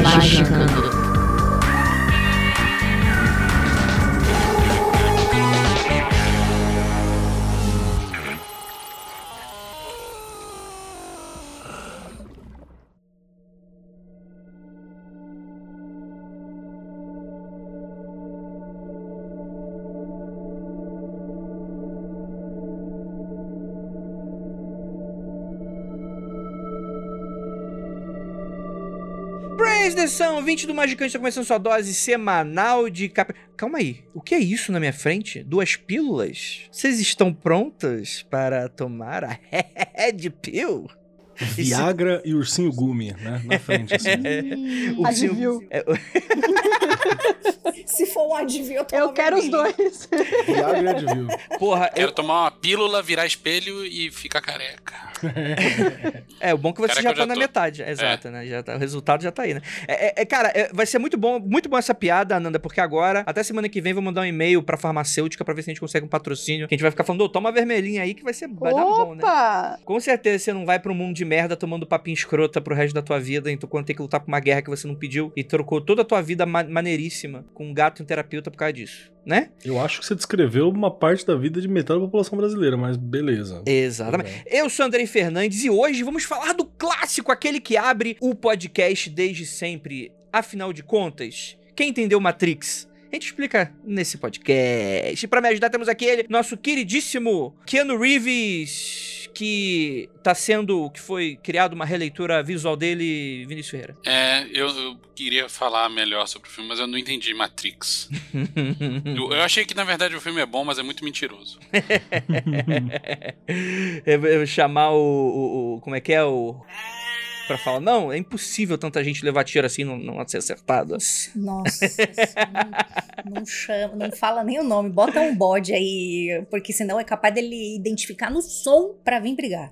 Magicando. Presta atenção, 20 do Magicante está começando sua dose semanal de cap... Calma aí, o que é isso na minha frente? Duas pílulas? Vocês estão prontas para tomar a Red Pill? Viagra e ursinho Gumi, né? Na frente, assim. O Advil. é, Se for um advio, eu tomo Eu quero os dois. Viagra e Advil. porra, Quero eu- tomar uma pílula, virar espelho e ficar careca. é o bom que você Caraca, já tá já na tô. metade, exato, né? Já tá- o resultado já tá aí, né? É, é- é, cara, é, vai ser muito bom, muito bom essa piada, Ananda, porque agora, até semana que vem, vou mandar um e-mail pra farmacêutica pra ver se a gente consegue um patrocínio. Que a gente vai ficar falando, ô, toma a vermelhinha aí que vai ser vai dar bom, né? Opa! Com certeza você não vai um mundo de merda tomando papinho escrota pro resto da tua vida, então quando tem que lutar por uma guerra que você não pediu e trocou toda a tua vida ma- maneiríssima com um gato em terapeuta por causa disso, né? Eu acho que você descreveu uma parte da vida de metade da população brasileira, mas beleza. Exatamente. Eu sou Andrei Fernandes e hoje vamos falar do clássico, aquele que abre o podcast desde sempre. Afinal de contas, quem entendeu Matrix? A gente explica nesse podcast. Pra me ajudar, temos aqui ele, nosso queridíssimo Keanu Reeves, que tá sendo, que foi criado uma releitura visual dele, Vinícius Ferreira. É, eu, eu queria falar melhor sobre o filme, mas eu não entendi Matrix. eu, eu achei que na verdade o filme é bom, mas é muito mentiroso. eu vou chamar o, o- o- Como é que é o. Pra falar, não, é impossível tanta gente levar tiro assim não, não ser acertada. Nossa, não, não chama, não fala nem o nome. Bota um bode aí, porque senão é capaz dele identificar no som pra vir brigar.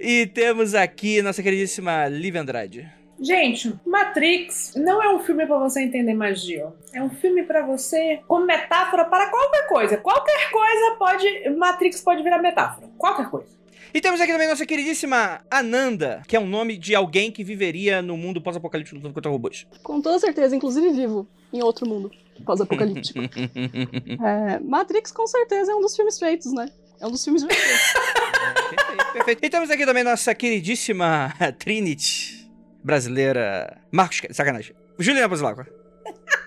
E temos aqui nossa queridíssima Liv Andrade. Gente, Matrix não é um filme pra você entender magia. É um filme pra você como metáfora para qualquer coisa. Qualquer coisa pode. Matrix pode virar metáfora. Qualquer coisa. E temos aqui também nossa queridíssima Ananda, que é um nome de alguém que viveria no mundo pós-apocalíptico lutando contra robôs. Com toda certeza, inclusive vivo em outro mundo pós-apocalíptico. É, Matrix, com certeza, é um dos filmes feitos, né? É um dos filmes feitos. perfeito, perfeito. E temos aqui também nossa queridíssima Trinity brasileira. Marcos, sacanagem. Juliana Basilacqua.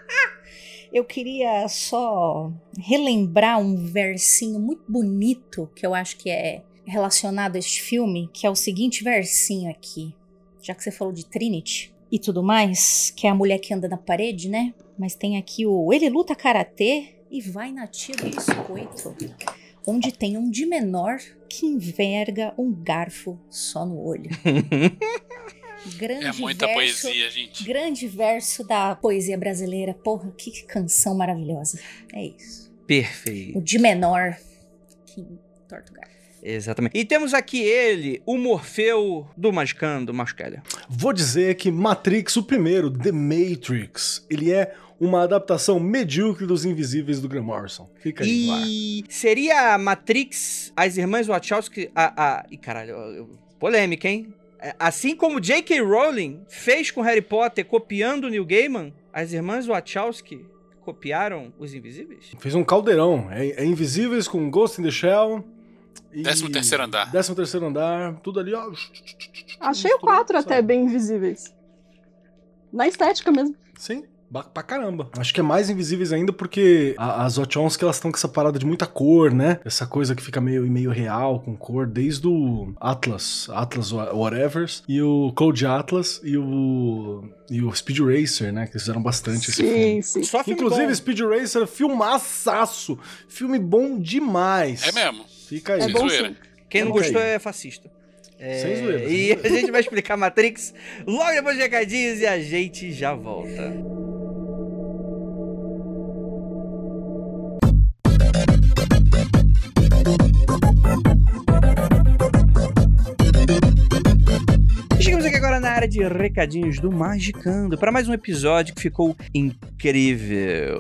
Eu queria só relembrar um versinho muito bonito que eu acho que é relacionado a este filme, que é o seguinte versinho aqui. Já que você falou de Trinity e tudo mais, que é a mulher que anda na parede, né? Mas tem aqui o ele luta karatê e vai na tia do biscoito, onde tem um de menor que enverga um garfo só no olho. Grande É muita verso, poesia, gente. Grande verso da poesia brasileira. Porra, que canção maravilhosa. É isso. Perfeito. O de menor que torta o garfo. Exatamente. E temos aqui ele, o Morfeu do Magicando, Mascalha. Vou dizer que Matrix, o primeiro, The Matrix, ele é uma adaptação medíocre dos Invisíveis do Graham Morrison. Fica aí. E seria a Matrix, as irmãs Wachowski, a... a... Ih, caralho, polêmica, hein? É, Assim como J.K. Rowling fez com Harry Potter, copiando o Neil Gaiman, as irmãs Wachowski copiaram Os Invisíveis? Fez um caldeirão. É, é Invisíveis com Ghost in the Shell. E- Décimo terceiro andar. Décimo terceiro andar. Tudo ali, ó. Achei o 4 até bem invisíveis. Na estética mesmo. Sim. Pra caramba. Acho que é mais invisíveis ainda porque a- as Wachowski elas estão com essa parada de muita cor, né? Essa coisa que fica meio, meio real com cor, desde o Atlas, Atlas Wha- Whatevers, e o Code Atlas e o, e o Speed Racer, né? Que eles fizeram bastante esse filme. Sim, sim. Inclusive, bom. Speed Racer, filmaçaço. Filme bom demais. É mesmo. Fica aí. É Sem bom zoeira. sim. Quem não gostou é fascista. É, Sem zoeira, E a gente vai explicar Matrix logo depois de recadinhos e a gente já volta. Chegamos aqui agora na área de recadinhos do Magicando para mais um episódio que ficou incrível.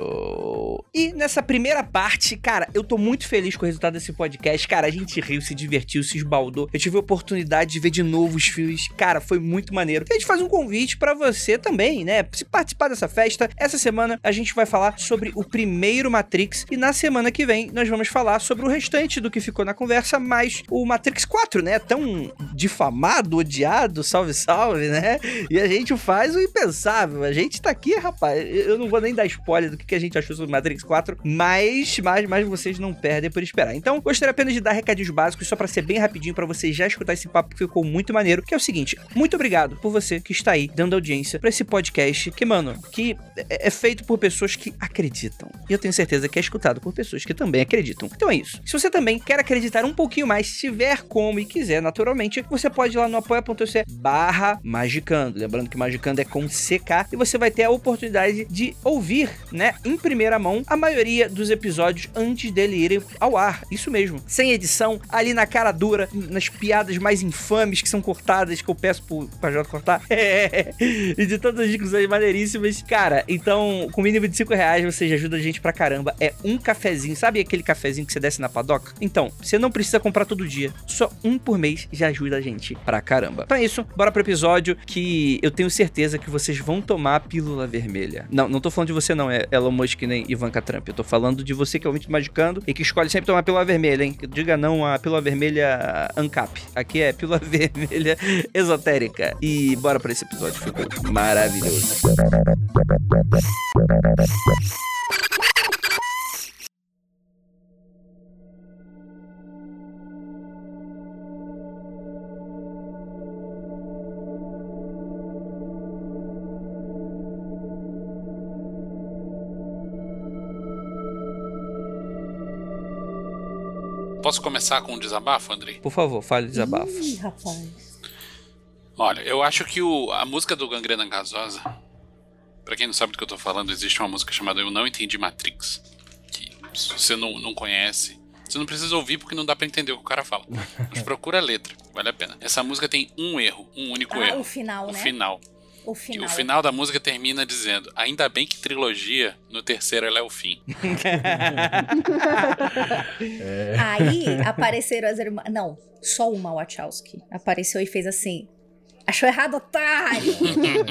E nessa primeira parte, cara, eu tô muito feliz com o resultado desse podcast. Cara, a gente riu, se divertiu, se esbaldou. Eu tive a oportunidade de ver de novo os filmes. Cara, foi muito maneiro. E a gente faz um convite para você também, né? Se participar dessa festa. Essa semana a gente vai falar sobre o primeiro Matrix e na semana que vem nós vamos falar sobre o restante do que ficou na conversa, mais o Matrix 4, né? Tão difamado, odiado, salve, salve, né? E a gente faz o impensável. A gente tá aqui, rapaz. Eu não vou nem dar spoiler do que a gente achou sobre Matrix 4, mas, mas, mas vocês não perdem por esperar. Então, gostaria apenas de dar recadinhos básicos, só pra ser bem rapidinho, pra você já escutar esse papo que ficou muito maneiro, que é o seguinte, muito obrigado por você que está aí dando audiência pra esse podcast, que, mano, que é é feito por pessoas que acreditam. E eu tenho certeza que é escutado por pessoas que também acreditam. Então é isso. Se você também quer acreditar um pouquinho mais, se tiver como e quiser, naturalmente, você pode ir lá no apoia.se barra magicando. Lembrando que magicando é com CK e você vai ter a oportunidade de ouvir, né, em primeira mão, a maioria dos episódios antes dele irem ao ar. Isso mesmo. Sem edição, ali na cara dura, nas piadas mais infames que são cortadas, que eu peço pro Pajota cortar. e de todas as aí maneiríssimas. Cara, então, com mínimo de 5 reais, você já ajuda a gente pra caramba. É um cafezinho. Sabe aquele cafezinho que você desce na padoca? Então, você não precisa comprar todo dia. Só um por mês já ajuda a gente pra caramba. Então é isso. Bora pro episódio que eu tenho certeza que vocês vão tomar a pílula vermelha. Não, não tô falando de você não, é Elon Musk nem Ivanka Trump. Eu tô falando de você que é ouvinte do magicando e que escolhe sempre tomar pílula vermelha, hein? Diga não a pílula vermelha ANCAP. Aqui é pílula vermelha esotérica. E bora pra esse episódio. Ficou maravilhoso. Posso começar com um desabafo, Andrei? Por favor, fale desabafo. Ih, rapaz. Olha, eu acho que o, a música do Gangrena Gasosa, pra quem não sabe do que eu tô falando, existe uma música chamada Eu Não Entendi Matrix. Que se você não, não conhece, você não precisa ouvir porque não dá pra entender o que o cara fala. Mas procura a letra, vale a pena. Essa música tem um erro, um único Ah, erro. o final, O né? final. O Que final. O final da música termina dizendo: Ainda bem que trilogia, no terceiro ela é o fim. Aí apareceram as irmãs. Não, só uma Wachowski. Apareceu e fez assim. Achou errado, otário!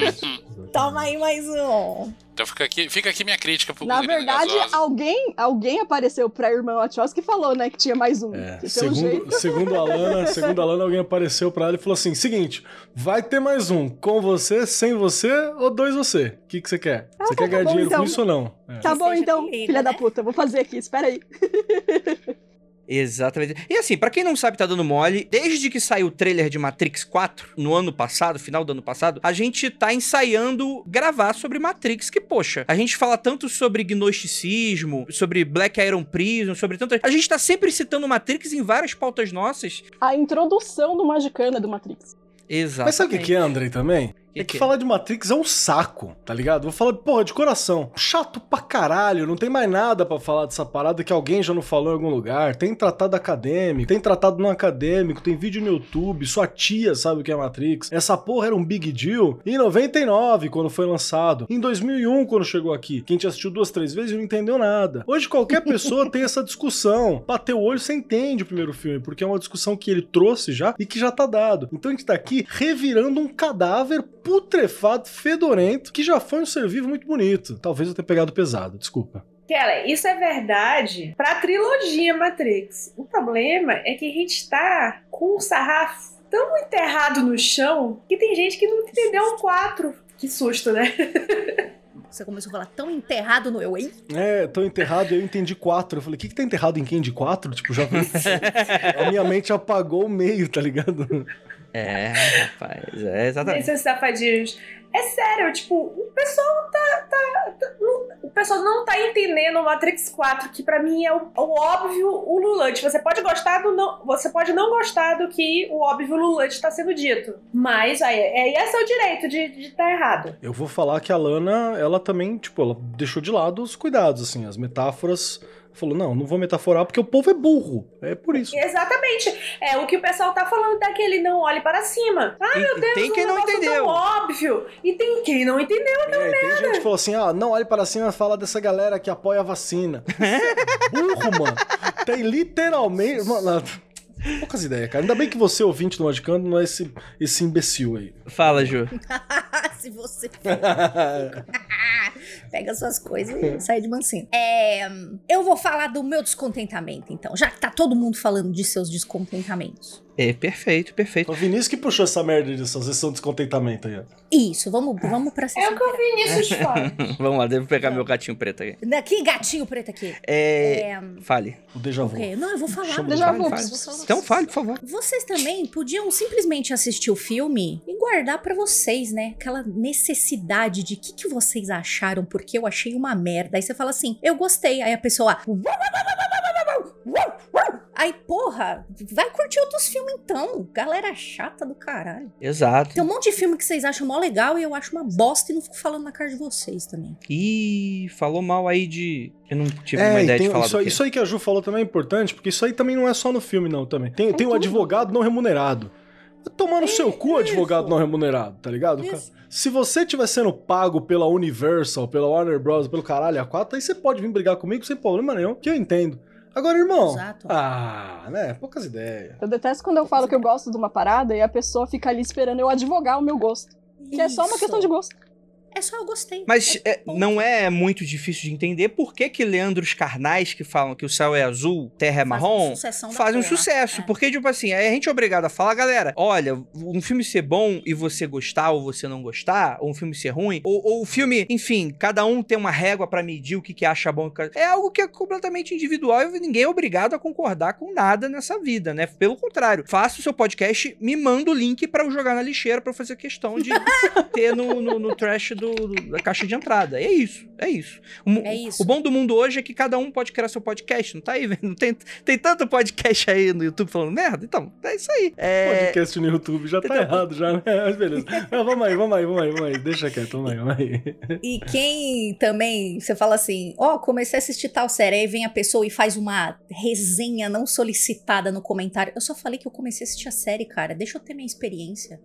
Toma aí mais um. Então fica aqui, fica aqui minha crítica pro Na verdade, Gasosa. alguém, alguém apareceu pra irmã Wachowski e falou, né, que tinha mais um. É, Que segundo, jeito. segundo a Lana, segundo a Lana, alguém apareceu pra ela e falou assim: seguinte, vai ter mais um, com você, sem você ou dois você. O que, que você quer? Ah, você tá quer ganhar bom, dinheiro então. com isso ou não? É. Tá bom então, comigo, filha da né? puta, vou fazer aqui, espera aí. Exatamente. E assim, pra quem não sabe, tá dando mole, desde que saiu o trailer de Matrix 4, no ano passado, final do ano passado, a gente tá ensaiando gravar sobre Matrix, que, poxa, a gente fala tanto sobre gnosticismo, sobre Black Iron Prison, sobre tantas... A gente tá sempre citando Matrix em várias pautas nossas. A introdução do Magicana do Matrix. Exatamente. Mas sabe o que, que é, Andrei, também? Que é que que falar de Matrix é um saco, tá ligado? Vou falar, porra, de coração. Chato pra caralho, não tem mais nada pra falar dessa parada que alguém já não falou em algum lugar. Tem tratado acadêmico, tem tratado no acadêmico, tem vídeo no YouTube, sua tia sabe o que é Matrix. Essa porra era um big deal em 99, quando foi lançado. Em 2001, quando chegou aqui. Quem te assistiu duas, três vezes e não entendeu nada. Hoje qualquer pessoa tem essa discussão. Bateu o olho, você entende o primeiro filme, porque é uma discussão que ele trouxe já e que já tá dado. Então a gente tá aqui revirando um cadáver putrefado, fedorento, que já foi um ser vivo muito bonito. Talvez eu tenha pegado pesado, desculpa. Kelly, isso é verdade pra trilogia Matrix. O problema é que a gente tá com um sarrafo tão enterrado no chão que tem gente que não entendeu o 4. Que susto, né? Você começou a falar tão enterrado no eu, hein? É, tô enterrado e eu entendi quatro. Eu falei, o que, que tá enterrado em quem de quatro? Tipo, já. a minha mente apagou o meio, tá ligado? É, rapaz, é exatamente. Esses safadinhos. É sério, tipo, o pessoal tá. tá, tá- não- pessoal não tá entendendo o Matrix 4, que pra mim é o, o óbvio ululante. Você pode gostar do não, você pode não gostar do que o óbvio ululante tá sendo dito. Mas aí, aí é seu direito de estar de tá errado. Eu vou falar que a Lana, ela também, tipo, ela deixou de lado os cuidados, assim, as metáforas falou: não, não vou metaforar porque o povo é burro. É por isso. Exatamente. É o que o pessoal tá falando daquele não olhe para cima. Ah, E- meu Deus, tem um quem não entendeu. tão óbvio. E tem quem não entendeu aquela É, tem gente que falou assim: ah, não olhe para cima e fala dessa galera que apoia a vacina. Isso é burro, mano. Tem literalmente. Mano, poucas ideias, cara. Ainda bem que você, ouvinte do Magicando, não é esse, esse imbecil aí. Fala, Ju. Se você pega suas coisas e sai de mansinho. É, eu vou falar do meu descontentamento, então. Já que tá todo mundo falando de seus descontentamentos. É, perfeito, perfeito. O Vinícius que puxou essa merda dessa sessão de descontentamento aí, ó. Isso, vamos, vamos pra É sessão. o que o Vinícius fala. Vamos lá, devo pegar meu gatinho preto aqui. Que gatinho preto aqui. É. É, Fale. O déjà vu. ok. Não, eu vou falar. Chama Déjà vu. Então fale, por favor. Vocês também podiam simplesmente assistir o filme e guardar pra vocês, né? Aquela necessidade de o que, que vocês acharam, porque eu achei uma merda. Aí você fala assim, eu gostei. Aí a pessoa. Aí, porra, vai curtir outros filmes então. Galera chata do caralho. Exato. Tem um monte de filme que vocês acham mó legal e eu acho uma bosta e não fico falando na cara de vocês também. Ih, falou mal aí de. Eu não tive É, uma e ideia tem- de falar isso, do aí- quê. isso aí que a Ju falou também é importante, porque isso aí também não é só no filme, não, também. Tem, tem um advogado não remunerado. Tomar no seu cu, advogado não remunerado, tá ligado? Isso. Se você estiver sendo pago pela Universal, pela Warner Bros., pelo caralho a quatro, aí você pode vir brigar comigo sem problema nenhum, que eu entendo. Agora, irmão. Exato. Ah, né? Poucas ideias. Eu detesto quando eu falo que eu gosto de uma parada e a pessoa fica ali esperando eu advogar o meu gosto. Que é só uma Isso. questão de gosto. É só eu gostei. Mas é, ponto. não é muito difícil de entender por que que Leandros Carnais, que falam que o céu é azul, terra é marrom, fazem um sucesso. É. Porque, tipo assim, a gente é obrigado a falar, galera, olha, um filme ser bom e você gostar ou você não gostar, ou um filme ser ruim, ou, ou o filme, enfim, cada um tem uma régua pra medir o que, que acha bom. É algo que é completamente individual e ninguém é obrigado a concordar com nada nessa vida, né? Pelo contrário, faça o seu podcast, me manda o link pra eu jogar na lixeira pra eu fazer questão de ter no, no, no trash do, do- da caixa de entrada. É isso, é isso. O, É isso. o bom do mundo hoje é que cada um pode criar seu podcast, não tá aí, velho? Tem, tem tanto podcast aí no YouTube falando merda? Então, é isso aí. É, Podcast no YouTube já tá Entendeu? errado, já, né? Mas beleza. Não, vamos aí, vamos aí, vamos aí, vamos aí. Deixa quieto, vamos aí, vamos aí. E quem também, você fala assim, ó, comecei a assistir tal série, aí vem a pessoa e faz uma resenha não solicitada no comentário. Eu só falei que eu comecei a assistir a série, cara. Deixa eu ter minha experiência.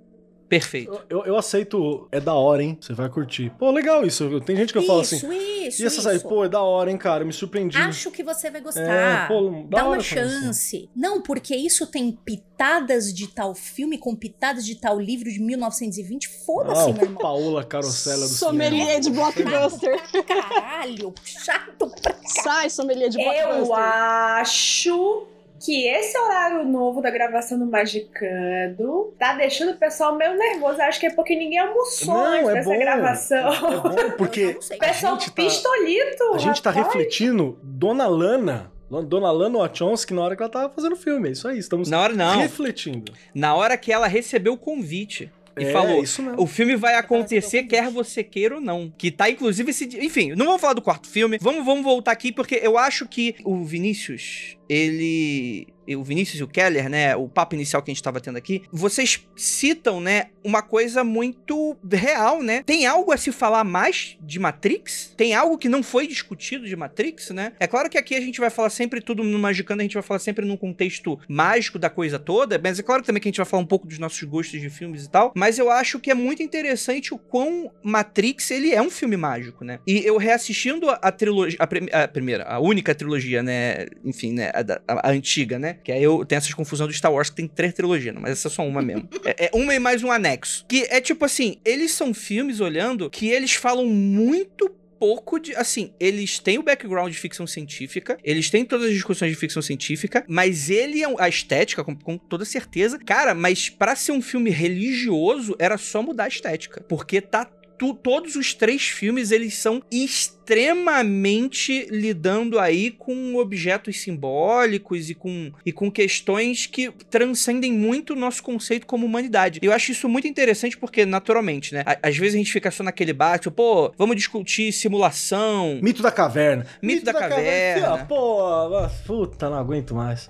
Perfeito. Eu, eu, eu aceito, é da hora, hein? Você vai curtir. Pô, legal isso. Tem gente que eu falo assim. isso, isso, E essa isso. série, pô, é da hora, hein, cara? Me surpreendi. Acho que você vai É, gostar. pô, da Dá hora uma falar assim. chance. Não, porque isso tem pitadas de tal filme com pitadas de tal livro de 1920. Foda-se, Ah, meu irmão. Paola Carosella do Sommelier de blockbuster. Caralho, chato pra Sai, sommelier de Eu blockbuster. acho que esse horário novo da gravação do Magicando tá deixando o pessoal meio nervoso. Acho que é porque ninguém almoçou Não, antes é dessa bom. gravação. É bom porque. O pessoal gente tá- pistolito. a gente tá rapaz. refletindo Dona Lana, Dona Lana Wachowski na hora que ela tava fazendo o filme. É isso aí, estamos Na hora não. refletindo. Na hora que ela recebeu o convite e é, falou. isso mesmo. O filme vai acontecer quer você queira ou não. Que tá, inclusive, esse. Enfim, não vamos falar do quarto filme. Vamos, vamos voltar aqui, porque eu acho que o Vinícius, ele. O Vinícius e o Keller, né? O papo inicial que a gente tava tendo aqui. Vocês citam, né? Uma coisa muito real, né? Tem algo a se falar mais de Matrix? Tem algo que não foi discutido de Matrix, né? É claro que aqui a gente vai falar sempre tudo no Magicando, a gente vai falar sempre num contexto mágico da coisa toda, mas é claro também que a gente vai falar um pouco dos nossos gostos de filmes e tal, mas eu acho que é muito interessante o quão Matrix, ele é um filme mágico, né? E eu reassistindo a, trilogia, a, prim- a primeira, a única trilogia, né, enfim, né, a, a- a antiga, né, que aí eu tenho essas confusões do Star Wars, que tem três trilogias, mas essa é só uma mesmo. é, é uma e mais um anexo. Que é tipo assim, eles são filmes, olhando, que eles falam muito pouco de. Assim, eles têm o background de ficção científica, eles têm todas as discussões de ficção científica, mas ele é. A estética, com, com toda certeza. Cara, mas pra ser um filme religioso, era só mudar a estética. Porque tá tu- todos os três filmes, eles são extremamente lidando aí com objetos simbólicos e com, e com questões que transcendem muito o nosso conceito como humanidade. Eu acho isso muito interessante porque, naturalmente, né? Às vezes a gente fica só naquele bate, pô, vamos discutir simulação, Mito da caverna. Mito da caverna. Fia, Pô, puta, não aguento mais.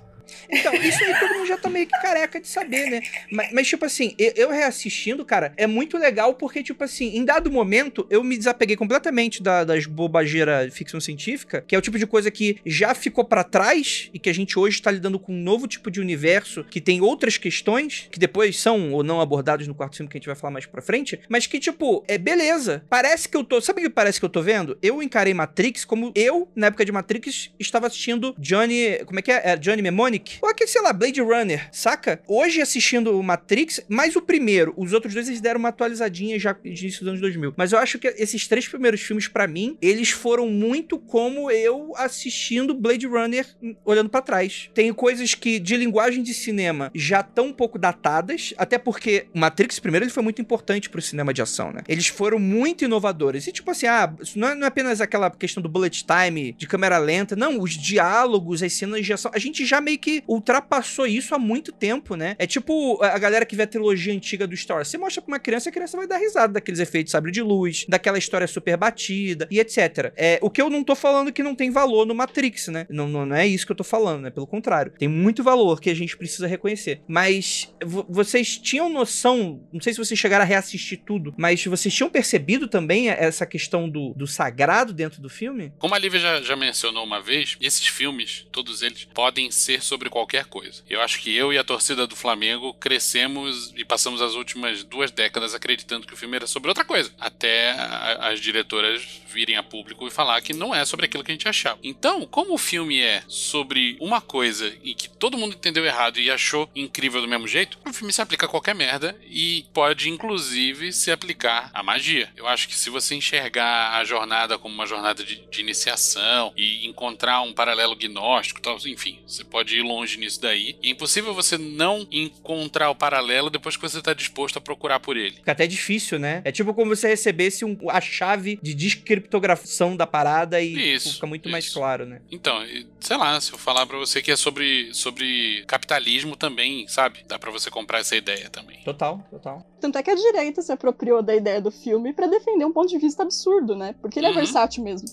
Então, isso aí todo mundo já tá meio que careca de saber, né? Mas, mas, tipo assim, eu, eu reassistindo, cara, é muito legal porque, tipo assim, em dado momento, eu me desapeguei completamente da- das bobageiras ficção científica, que é o tipo de coisa que já ficou pra trás e que a gente hoje tá lidando com um novo tipo de universo que tem outras questões, que depois são ou não abordados no quarto filme que a gente vai falar mais pra frente, mas que, tipo, é beleza. Parece que eu tô. Sabe o que parece que eu tô vendo? Eu encarei Matrix como eu, na época de Matrix, estava assistindo Johnny. Como é que é? é Johnny Mnemonic? Ou aquele, sei lá, Blade Runner, saca? Hoje assistindo o Matrix, mais o primeiro, os outros dois eles deram uma atualizadinha já de início dos anos 2000. Mas eu acho que esses três primeiros filmes, pra mim, eles foram muito como eu assistindo Blade Runner hum, olhando pra trás. Tem coisas que de linguagem de cinema já estão um pouco datadas, até porque o Matrix primeiro ele foi muito importante pro cinema de ação, né? Eles foram muito inovadores. E tipo assim, ah, não é, não é apenas aquela questão do bullet time, de câmera lenta, não, os diálogos, as cenas de ação, a gente já meio que ultrapassou isso há muito tempo, né? É tipo a galera que vê a trilogia antiga do Star Wars. Você mostra pra uma criança, a criança vai dar risada daqueles efeitos sabre de luz, daquela história super batida e etc. É, o que eu não tô falando que não tem valor no Matrix, né? Não, não, não é isso que eu tô falando, né? Pelo contrário. Tem muito valor que a gente precisa reconhecer. Mas vo- vocês tinham noção, não sei se vocês chegaram a reassistir tudo, mas vocês tinham percebido também essa questão do, do sagrado dentro do filme? Como a Lívia já, já mencionou uma vez, esses filmes, todos eles, podem ser sobre qualquer coisa. Eu acho que eu e a torcida do Flamengo crescemos e passamos as últimas duas décadas acreditando que o filme era sobre outra coisa. Até a- as diretoras virem a público e falar que não é sobre aquilo que a gente achava. Então, como o filme é sobre uma coisa e que todo mundo entendeu errado e achou incrível do mesmo jeito, o filme se aplica a qualquer merda e pode, inclusive, se aplicar à magia. Eu acho que se você enxergar a jornada como uma jornada de, de iniciação e encontrar um paralelo gnóstico, tal, enfim, você pode ir longe nisso daí. E é impossível você não encontrar o paralelo depois que você está disposto a procurar por ele. Fica até difícil, né? É tipo como você recebesse um- a chave de descriptografação da parada e Isso, fica muito mais isso. claro, né? Então, sei lá, se eu falar pra você que é sobre, sobre capitalismo também, sabe? Dá pra você comprar essa ideia também. Total, total. Tanto é que a direita se apropriou da ideia do filme pra defender um ponto de vista absurdo, né? Porque ele é Uhum. versátil mesmo.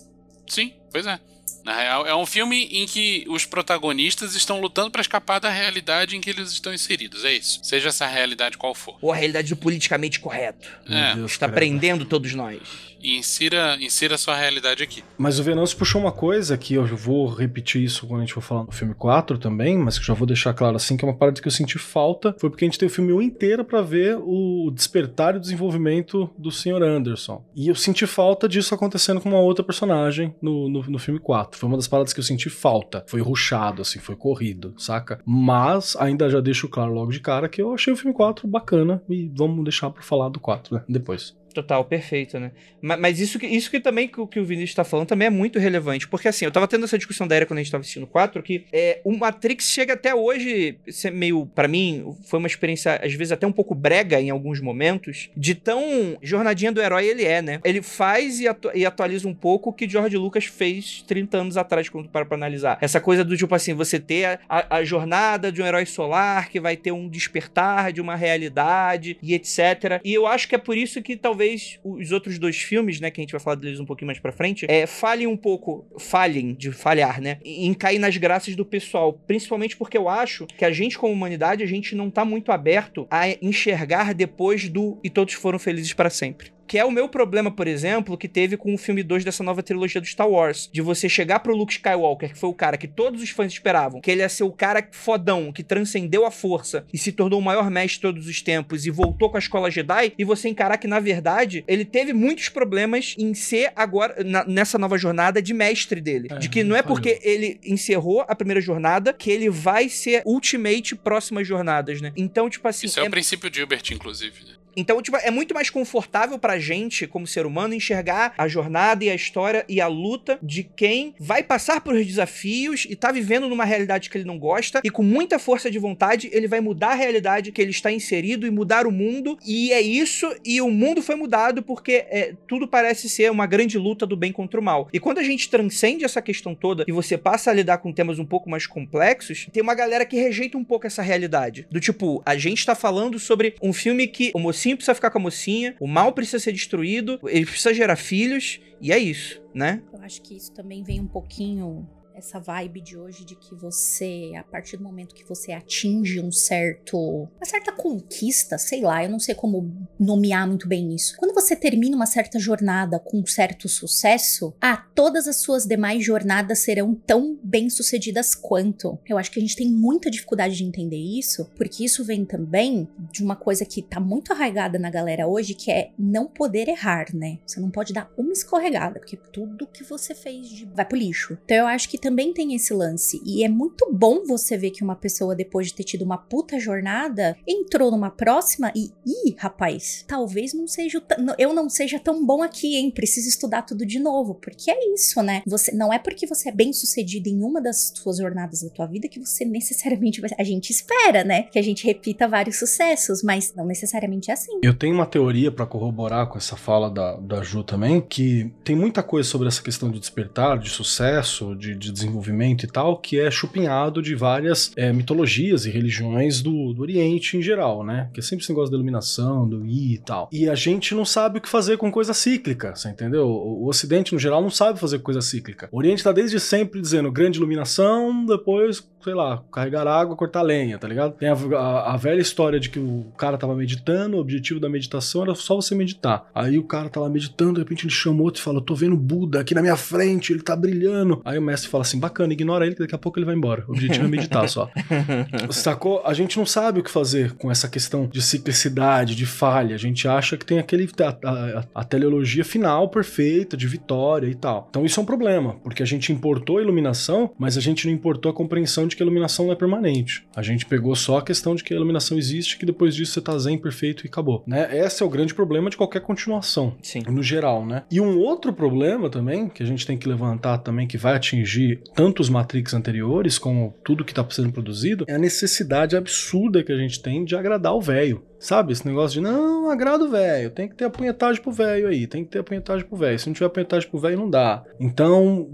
Sim, pois é. Na real, é um filme em que os protagonistas estão lutando pra escapar da realidade em que eles estão inseridos. É isso. Seja essa realidade qual for. Ou a realidade do politicamente correto. É. Deus, Está credo. prendendo todos nós. E insira, insira sua realidade aqui. Mas o Venâncio puxou uma coisa que eu vou repetir isso quando a gente for falar no filme 4 também, mas que já vou deixar claro assim, que é uma parada que eu senti falta, foi porque a gente teve o filme 1 inteiro pra ver o despertar e o desenvolvimento do Sr. Anderson. E eu senti falta disso acontecendo com uma outra personagem no, no, no filme 4. Foi uma das paradas que eu senti falta. Foi rushado, assim, foi corrido, saca? Mas ainda já deixo claro logo de cara que eu achei o filme 4 bacana e vamos deixar pra falar do 4, né? Depois. Total, perfeito, né? Ma- Mas, isso, que, isso que também que, o- que o Vinícius tá falando também é muito relevante. Porque assim, eu tava tendo essa discussão da era quando a gente tava assistindo o 4, que é, o Matrix chega até hoje, meio, pra mim, foi uma experiência, às vezes, até um pouco brega em alguns momentos, de tão jornadinha do herói ele é, né? Ele faz e, atu- e atualiza um pouco o que George Lucas fez 30 anos atrás, quando para pra analisar. Essa coisa do tipo assim, você ter a- a jornada de um herói solar que vai ter um despertar de uma realidade e etc. E eu acho que é por isso que talvez os outros dois filmes, né, que a gente vai falar deles um pouquinho mais pra frente, é, falhem um pouco, falhem de falhar, né, em cair nas graças do pessoal, principalmente porque eu acho que a gente como humanidade, a gente não tá muito aberto a enxergar depois do e todos foram felizes para sempre. Que é o meu problema, por exemplo, que teve com o filme 2 dessa nova trilogia do Star Wars. De você chegar pro Luke Skywalker, que foi o cara que todos os fãs esperavam, que ele ia ser o cara fodão, que transcendeu a força e se tornou o maior mestre de todos os tempos e voltou com a escola Jedi, e você encarar que, na verdade, ele teve muitos problemas em ser agora, na- nessa nova jornada, de mestre dele. É, de que não é falhou. porque ele encerrou a primeira jornada que ele vai ser ultimate próximas jornadas, né? Então, tipo assim. Isso é, o princípio de Hilbert, inclusive. né? Então, tipo, é muito mais confortável pra gente, como ser humano, enxergar a jornada e a história e a luta de quem vai passar por desafios e tá vivendo numa realidade que ele não gosta e com muita força de vontade ele vai mudar a realidade que ele está inserido e mudar o mundo. E é isso, e o mundo foi mudado porque é, tudo parece ser uma grande luta do bem contra o mal. E quando a gente transcende essa questão toda e você passa a lidar com temas um pouco mais complexos, tem uma galera que rejeita um pouco essa realidade. Do tipo, a gente tá falando sobre um filme que o mocinho precisa ficar com a mocinha, o mal precisa ser destruído, ele precisa gerar filhos, e é isso, né? Eu acho que isso também vem um pouquinho essa vibe de hoje de que você, a partir do momento que você atinge um certo, uma certa conquista, sei lá, eu não sei como nomear muito bem isso. Quando você termina uma certa jornada com um certo sucesso, ah, todas as suas demais jornadas serão tão bem-sucedidas quanto. Eu acho que a gente tem muita dificuldade de entender isso, porque isso vem também de uma coisa que tá muito arraigada na galera hoje, que é não poder errar, né? Você não pode dar uma escorregada, porque tudo que você fez de... vai pro lixo. Então eu acho que também tem esse lance. E é muito bom você ver que uma pessoa, depois de ter tido uma puta jornada, entrou numa próxima e, ih, rapaz, talvez não seja, eu não seja tão bom aqui, hein? Preciso estudar tudo de novo. Porque é isso, né? Você Não é porque você é bem sucedido em uma das suas jornadas da tua vida que você necessariamente vai. A gente espera, né? Que a gente repita vários sucessos, mas não necessariamente é assim. Eu tenho uma teoria para corroborar com essa fala da, da Ju também, que tem muita coisa sobre essa questão de despertar, de sucesso, de, de desenvolvimento e tal, que é chupinhado de várias é, mitologias e religiões do, do Oriente em geral, né? Que é sempre esse negócio da iluminação, do I e tal. E a gente não sabe o que fazer com coisa cíclica, você entendeu? O, o Ocidente, no geral, não sabe fazer coisa cíclica. O Oriente tá desde sempre dizendo grande iluminação, depois sei lá, carregar água, cortar lenha, tá ligado? Tem a, a, a, velha história de que o cara tava meditando, o objetivo da meditação era só você meditar. Aí o cara tava meditando, de repente ele chamou outro e falou: tô vendo Buda aqui na minha frente, ele tá brilhando. Aí o mestre fala assim: bacana, ignora ele que daqui a pouco ele vai embora. O objetivo é meditar só. Sacou? A gente não sabe o que fazer com essa questão de ciclicidade, de falha. A gente acha que tem aquele a, a, a teleologia final perfeita, de vitória e tal. Então isso é um problema, porque a gente importou a iluminação, mas a gente não importou a compreensão de que a iluminação não é permanente. A gente pegou só a questão de que a iluminação existe, que depois disso você tá zen perfeito e acabou, né? Esse é o grande problema de qualquer continuação, Sim. no geral, né? E um outro problema também, que a gente tem que levantar também, que vai atingir tanto os Matrix anteriores, como tudo que tá sendo produzido, é a necessidade absurda que a gente tem de agradar o velho. Sabe, esse negócio de não, agrada o velho, tem que ter apunhetagem pro velho aí, tem que ter apunhetagem pro velho. Se não tiver apunhetagem pro velho, não dá. Então,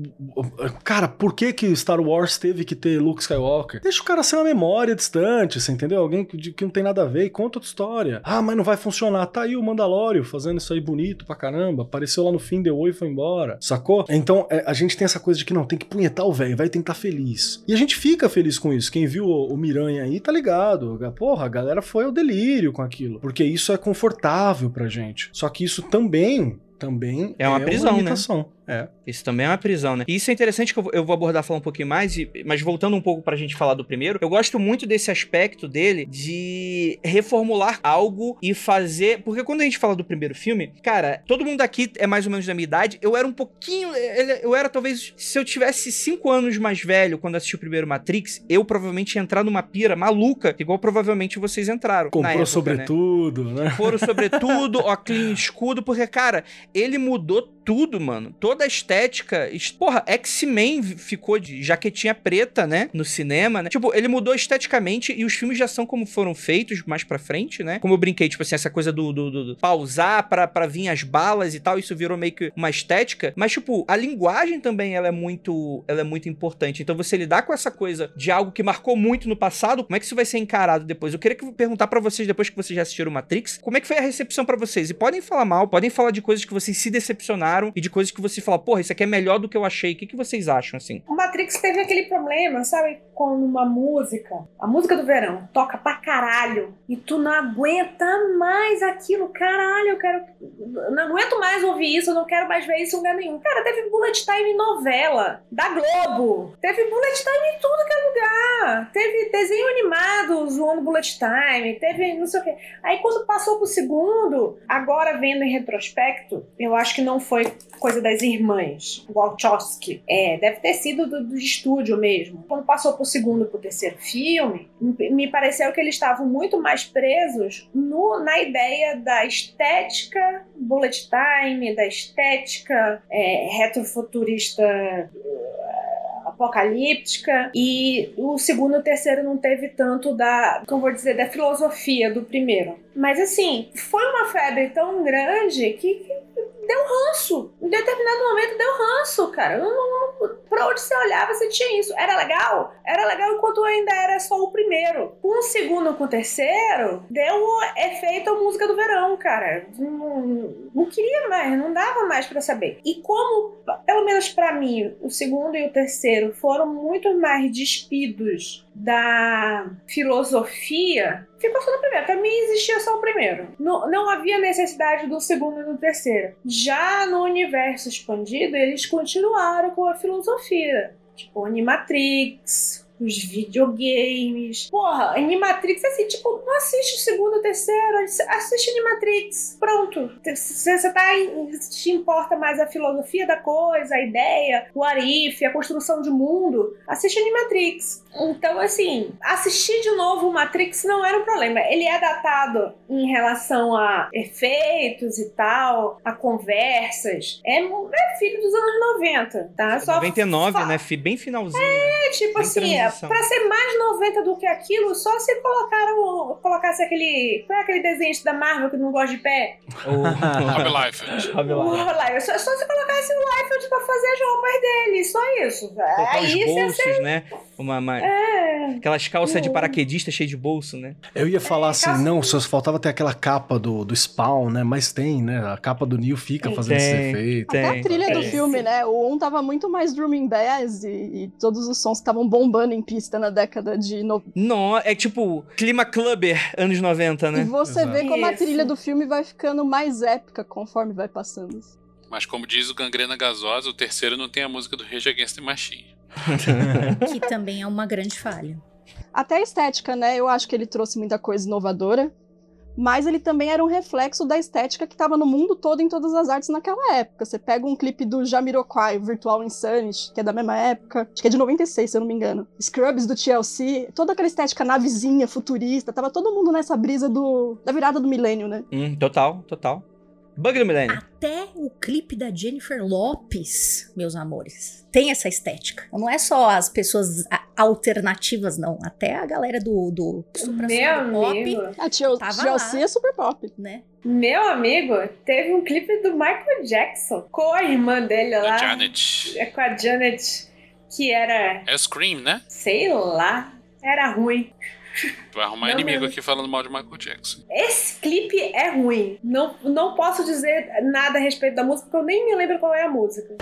cara, por que que Star Wars teve que ter Luke Skywalker? Deixa o cara ser uma memória distante, você entendeu? Alguém que, que não tem nada a ver e conta outra história. Ah, mas não vai funcionar. Tá aí o Mandalório fazendo isso aí bonito pra caramba, apareceu lá no fim, deu e foi embora, sacou? Então, é, a gente tem essa coisa de que não, tem que punhetar o velho, vai tá feliz. E a gente fica feliz com isso. Quem viu o, o Miranha aí tá ligado. Porra, a galera foi ao delírio com aquilo, porque isso é confortável pra gente. Só que isso também também é uma é prisão, uma né? É. Isso também é uma prisão, né? E isso é interessante que eu vou abordar falar um pouquinho mais, mas voltando um pouco pra gente falar do primeiro, eu gosto muito desse aspecto dele de reformular algo e fazer. Porque quando a gente fala do primeiro filme, cara, todo mundo aqui é mais ou menos da minha idade. Eu era um pouquinho. Eu era talvez. Se eu tivesse cinco anos mais velho quando assisti o primeiro Matrix, eu provavelmente ia entrar numa pira maluca, igual provavelmente vocês entraram. Comprou época, sobretudo, né? né? Foram sobretudo, ó, clean escudo, porque, cara, ele mudou tudo, mano. Toda a estética. Porra, X-Men ficou de jaquetinha preta, né? No cinema, né? Tipo, ele mudou esteticamente e os filmes já são como foram feitos mais pra frente, né? Como eu brinquei, tipo assim, essa coisa do, do, do, do pausar pra, pra vir as balas e tal, isso virou meio que uma estética. Mas, tipo, a linguagem também, ela é muito, ela é muito importante. Então, você lidar com essa coisa de algo que marcou muito no passado, como é que isso vai ser encarado depois? Eu queria que, perguntar para vocês, depois que vocês já assistiram Matrix, como é que foi a recepção para vocês? E podem falar mal, podem falar de coisas que vocês se decepcionaram e de coisas que você fala, porra, isso aqui é melhor do que eu achei. O que, que vocês acham, assim? O Matrix teve aquele problema, sabe? Com uma música, a música do verão, toca pra caralho, e tu não aguenta mais aquilo, caralho, eu quero. Não aguento mais ouvir isso, eu não quero mais ver isso em lugar nenhum. Cara, teve bullet time em novela, da Globo, teve bullet time em tudo que é lugar, teve desenho animado zoando bullet time, teve não sei o quê. Aí quando passou pro segundo, agora vendo em retrospecto, eu acho que não foi coisa das irmãs, Wachowski. É, deve ter sido do, do estúdio mesmo. Quando passou pro segundo e pro terceiro filme, me pareceu que eles estavam muito mais presos no, na ideia da estética bullet time, da estética é, retrofuturista apocalíptica e o segundo e o terceiro não teve tanto da, como vou dizer, da filosofia do primeiro. Mas assim, foi uma febre tão grande que deu ranço. Em determinado momento deu ranço, cara. Não, não, pra onde você olhava, você tinha isso. Era legal? Era legal enquanto ainda era só o primeiro. Com o segundo com o terceiro, deu efeito a música do verão, cara. Não, não queria mais, não dava mais para saber. E como, pelo menos para mim, o segundo e o terceiro foram muito mais despidos da filosofia, ficou só no primeiro. Pra mim existia só o primeiro. Não, não havia necessidade do segundo e do terceiro. Já no universo expandido, eles continuaram com a filosofia. Tipo, Animatrix, os videogames. Porra, Animatrix, assim, tipo, não assiste o segundo, o terceiro, assiste Animatrix. Pronto. Você tá. Te importa mais a filosofia da coisa, a ideia, o arif, a construção de mundo. Assiste Animatrix. Então, assim, assistir de novo o Matrix não era um problema. Ele é datado em relação a efeitos e tal, a conversas. É, é filho dos anos 90, tá? Só 99, né? Bem finalzinho. É, tipo assim, pra ser mais 90 do que aquilo, só se colocaram. colocasse aquele. Qual é aquele desenho da Marvel que não gosta de pé? Rob Liefeld. Rob Liefeld. Só, só se colocasse o Liefeld pra fazer as roupas dele, só isso. Colocar Aí os bolsos, ser... né? Uma, uma... É. Aquelas calças de paraquedista cheio de bolso, né? Eu ia falar é, assim, calça... não, só faltava ter aquela capa do, do Spawn, né? Mas tem, né? A capa do Neil fica fazendo tem, esse efeito. Tem, Até a trilha tem. do filme, né? O 1 tava muito mais drumming bass e, e todos os sons estavam bombando em pista na década de... No... Não, é tipo clima clubber anos 90, né? E você Exato. vê como a trilha do filme vai ficando mais épica conforme vai passando. Mas como diz o Gangrena Gasosa, o terceiro não tem a música do Rage Against the Machine. que também é uma grande falha. Até a estética, né? Eu acho que ele trouxe muita coisa inovadora mas ele também era um reflexo da estética que estava no mundo todo em todas as artes naquela época. Você pega um clipe do Jamiroquai, Virtual Insanity, que é da mesma época, acho que é de 96, se eu não me engano. Scrubs do TLC, toda aquela estética navezinha, futurista, tava todo mundo nessa brisa do da virada do milênio, né? Hum, total, total. Bug do milênio. Até o clipe da Jennifer Lopes, meus amores, tem essa estética. Não é só as pessoas alternativas, não. Até a galera do, do supra Meu pop. Amigo. A TLC é super pop. Né? Meu amigo, teve um clipe do Michael Jackson com a irmã dele lá. A Janet. É com a Janet, que era. É Scream, né? Sei lá. Era ruim. Vai arrumar não inimigo aqui falando mal de Michael Jackson. Esse clipe é ruim. Não, não posso dizer nada a respeito da música, porque eu nem me lembro qual é a música.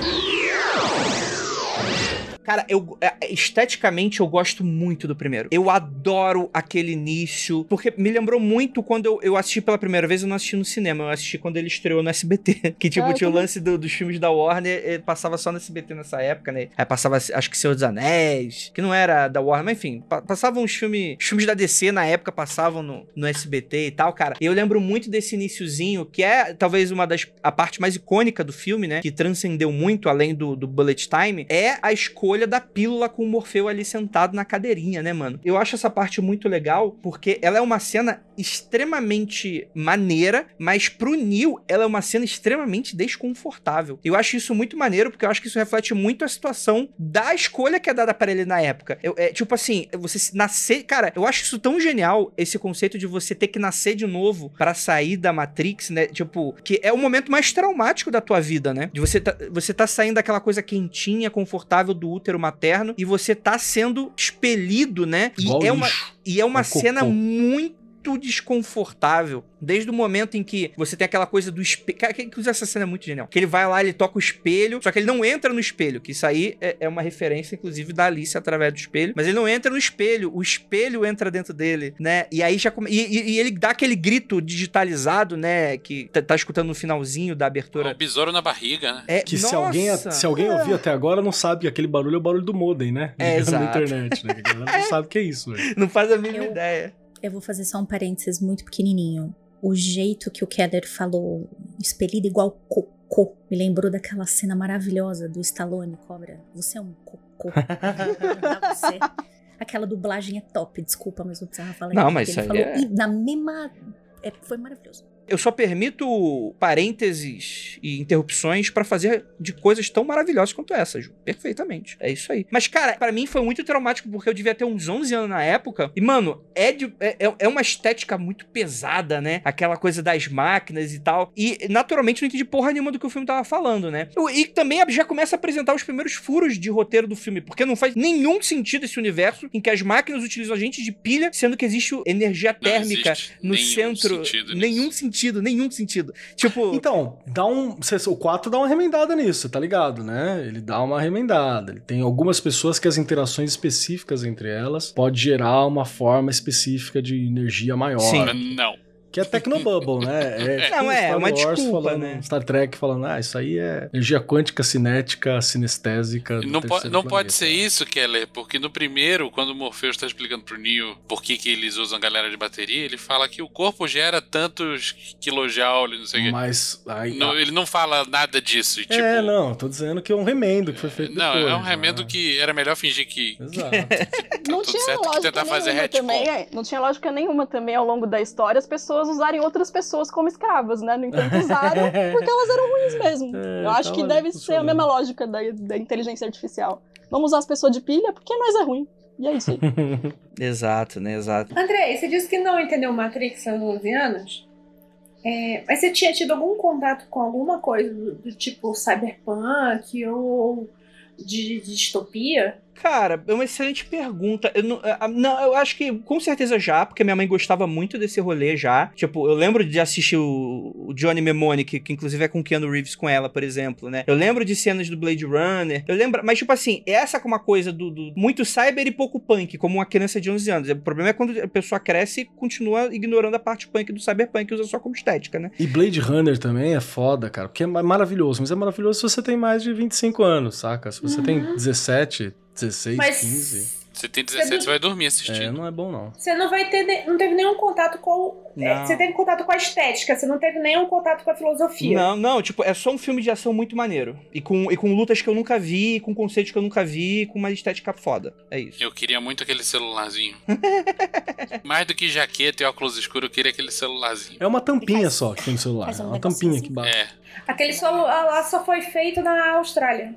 Cara, eu é, esteticamente eu gosto muito do primeiro. Eu adoro aquele início, porque me lembrou muito quando eu, eu assisti pela primeira vez, eu não assisti no cinema, eu assisti quando ele estreou no SBT, que tipo, ah, tinha o lance do, dos filmes da Warner, passava só no SBT nessa época, né? Aí passava, acho que Senhor dos Anéis, que não era da Warner, mas enfim, passavam os filmes, os filmes da DC na época passavam no, no SBT e tal, cara. E eu lembro muito desse iníciozinho, que é talvez uma das, a parte mais icônica do filme, né? Que transcendeu muito, além do, do Bullet Time, é a escolha escolha da pílula com o Morfeu ali sentado na cadeirinha, né, mano? Eu acho essa parte muito legal porque ela é uma cena extremamente maneira, mas pro Neil ela é uma cena extremamente desconfortável. Eu acho isso muito maneiro porque eu acho que isso reflete muito a situação da escolha que é dada para ele na época. Eu, é, tipo assim, você nascer. Cara, eu acho isso tão genial, esse conceito de você ter que nascer de novo para sair da Matrix, né? Tipo, que é o momento mais traumático da tua vida, né? De você tá, você tá saindo daquela coisa quentinha, confortável do útero materno e você tá sendo expelido, né? E é uma, e é uma é cena muito desconfortável Desde o momento em que você tem aquela coisa do espelho. Cara, que usa essa cena é muito genial. Que ele vai lá, ele toca o espelho, só que ele não entra no espelho, que isso aí é, é uma referência, inclusive, da Alice através do espelho. Mas ele não entra no espelho, o espelho entra dentro dele, né? E aí já come... e, e, e, ele dá aquele grito digitalizado, né? Que tá, tá escutando no finalzinho da abertura. O besouro na barriga, né? É, que se alguém, se alguém é. ouvir até agora não sabe que aquele barulho é o barulho do modem, né? É, exato. na internet, né? A não sabe o que é isso, velho. Não faz a mínima eu, ideia. Eu vou fazer só um parênteses muito pequenininho o jeito que o Keller falou, expelido igual cocô, me lembrou daquela cena maravilhosa do Stallone, cobra. Você é um cocô ser. Aquela dublagem é top, desculpa, mas não precisava falar. Não, mas isso aí falou é- e na mesma. é, foi maravilhoso. Eu só permito parênteses e interrupções pra fazer de coisas tão maravilhosas quanto essa, Ju. Perfeitamente. É isso aí. Mas, cara, pra mim foi muito traumático porque eu devia ter uns 11 anos na época. E, mano, é, de- é, é- é uma estética muito pesada, né? Aquela coisa das máquinas e tal. E, naturalmente, não entendi porra nenhuma do que o filme tava falando, né? E também já começa a apresentar os primeiros furos de roteiro do filme, porque não faz nenhum sentido esse universo em que as máquinas utilizam agentes de pilha, sendo que existe energia térmica existe no centro. sentido nenhum nisso. sentido, nenhum sentido. Tipo, Então, dá um. O 4 dá uma remendada nisso, tá ligado, né? Ele dá uma remendada. Ele tem algumas pessoas que as interações específicas entre elas pode gerar uma forma específica de energia maior. Sim. Não. Que é Tecnobubble, né? É, Não, é, Star uma Wars desculpa, falando, né? Star Trek falando, ah, isso aí é energia quântica, cinética, sinestésica. Não, po- não planeta. pode ser isso, Keller, porque no primeiro, quando o Morpheus está explicando pro Neo por que, que eles usam galera de bateria, ele fala que o corpo gera tantos kilojoules, não sei o quê. Mas aí. Não, ele não fala nada disso. e, Tipo, é, não, tô dizendo que é um remendo que foi feito não, depois. é um remendo né? que era melhor fingir que. Exato. Não tudo tinha certo que lógica nenhuma também, é, não tinha lógica nenhuma também ao longo da história as pessoas usarem outras pessoas como escravas, né? No entanto, usaram porque elas eram ruins mesmo. É, Eu acho tava que deve ser a mesma lógica da, da inteligência artificial. Vamos usar as pessoas de pilha porque nós é ruim. E é isso aí. Exato, né? Exato. André, você disse que não entendeu Matrix aos 11 anos? É, mas você tinha tido algum contato com alguma coisa do, do tipo cyberpunk ou de, de distopia? Cara, é uma excelente pergunta. Eu não, ah, não, eu acho que com certeza já, porque minha mãe gostava muito desse rolê já. Tipo, eu lembro de assistir o, o Johnny Mnemonic, que, que inclusive é com Keanu Reeves com ela, por exemplo, né? Eu lembro de cenas do Blade Runner. Eu lembro, mas tipo assim, essa é uma coisa do, do muito cyber e pouco punk, como uma criança de 11 anos. O problema é quando a pessoa cresce e continua ignorando a parte punk do cyberpunk e usa só como estética, né? E Blade Runner também é foda, cara, porque é ma- maravilhoso, mas é maravilhoso se você tem mais de 25 anos, saca? Se você tem 17, 16, Mas 15, Você tem 17, você vai dormir assistindo. é, não é bom não. você não vai ter, não teve nenhum contato com, é, Não. você teve contato com a estética, você não teve nenhum contato com a filosofia. Não, não, tipo, é só um filme de ação muito maneiro. E com, e com lutas que eu nunca vi, com conceitos que eu nunca vi, com uma estética foda. É isso. Eu queria muito aquele celularzinho. Mais do que jaqueta e óculos escuros, eu queria aquele celularzinho. É uma tampinha Faz- só que tem no celular, um é uma tampinha que bate. É. Aquele celular lá só foi feito na Austrália.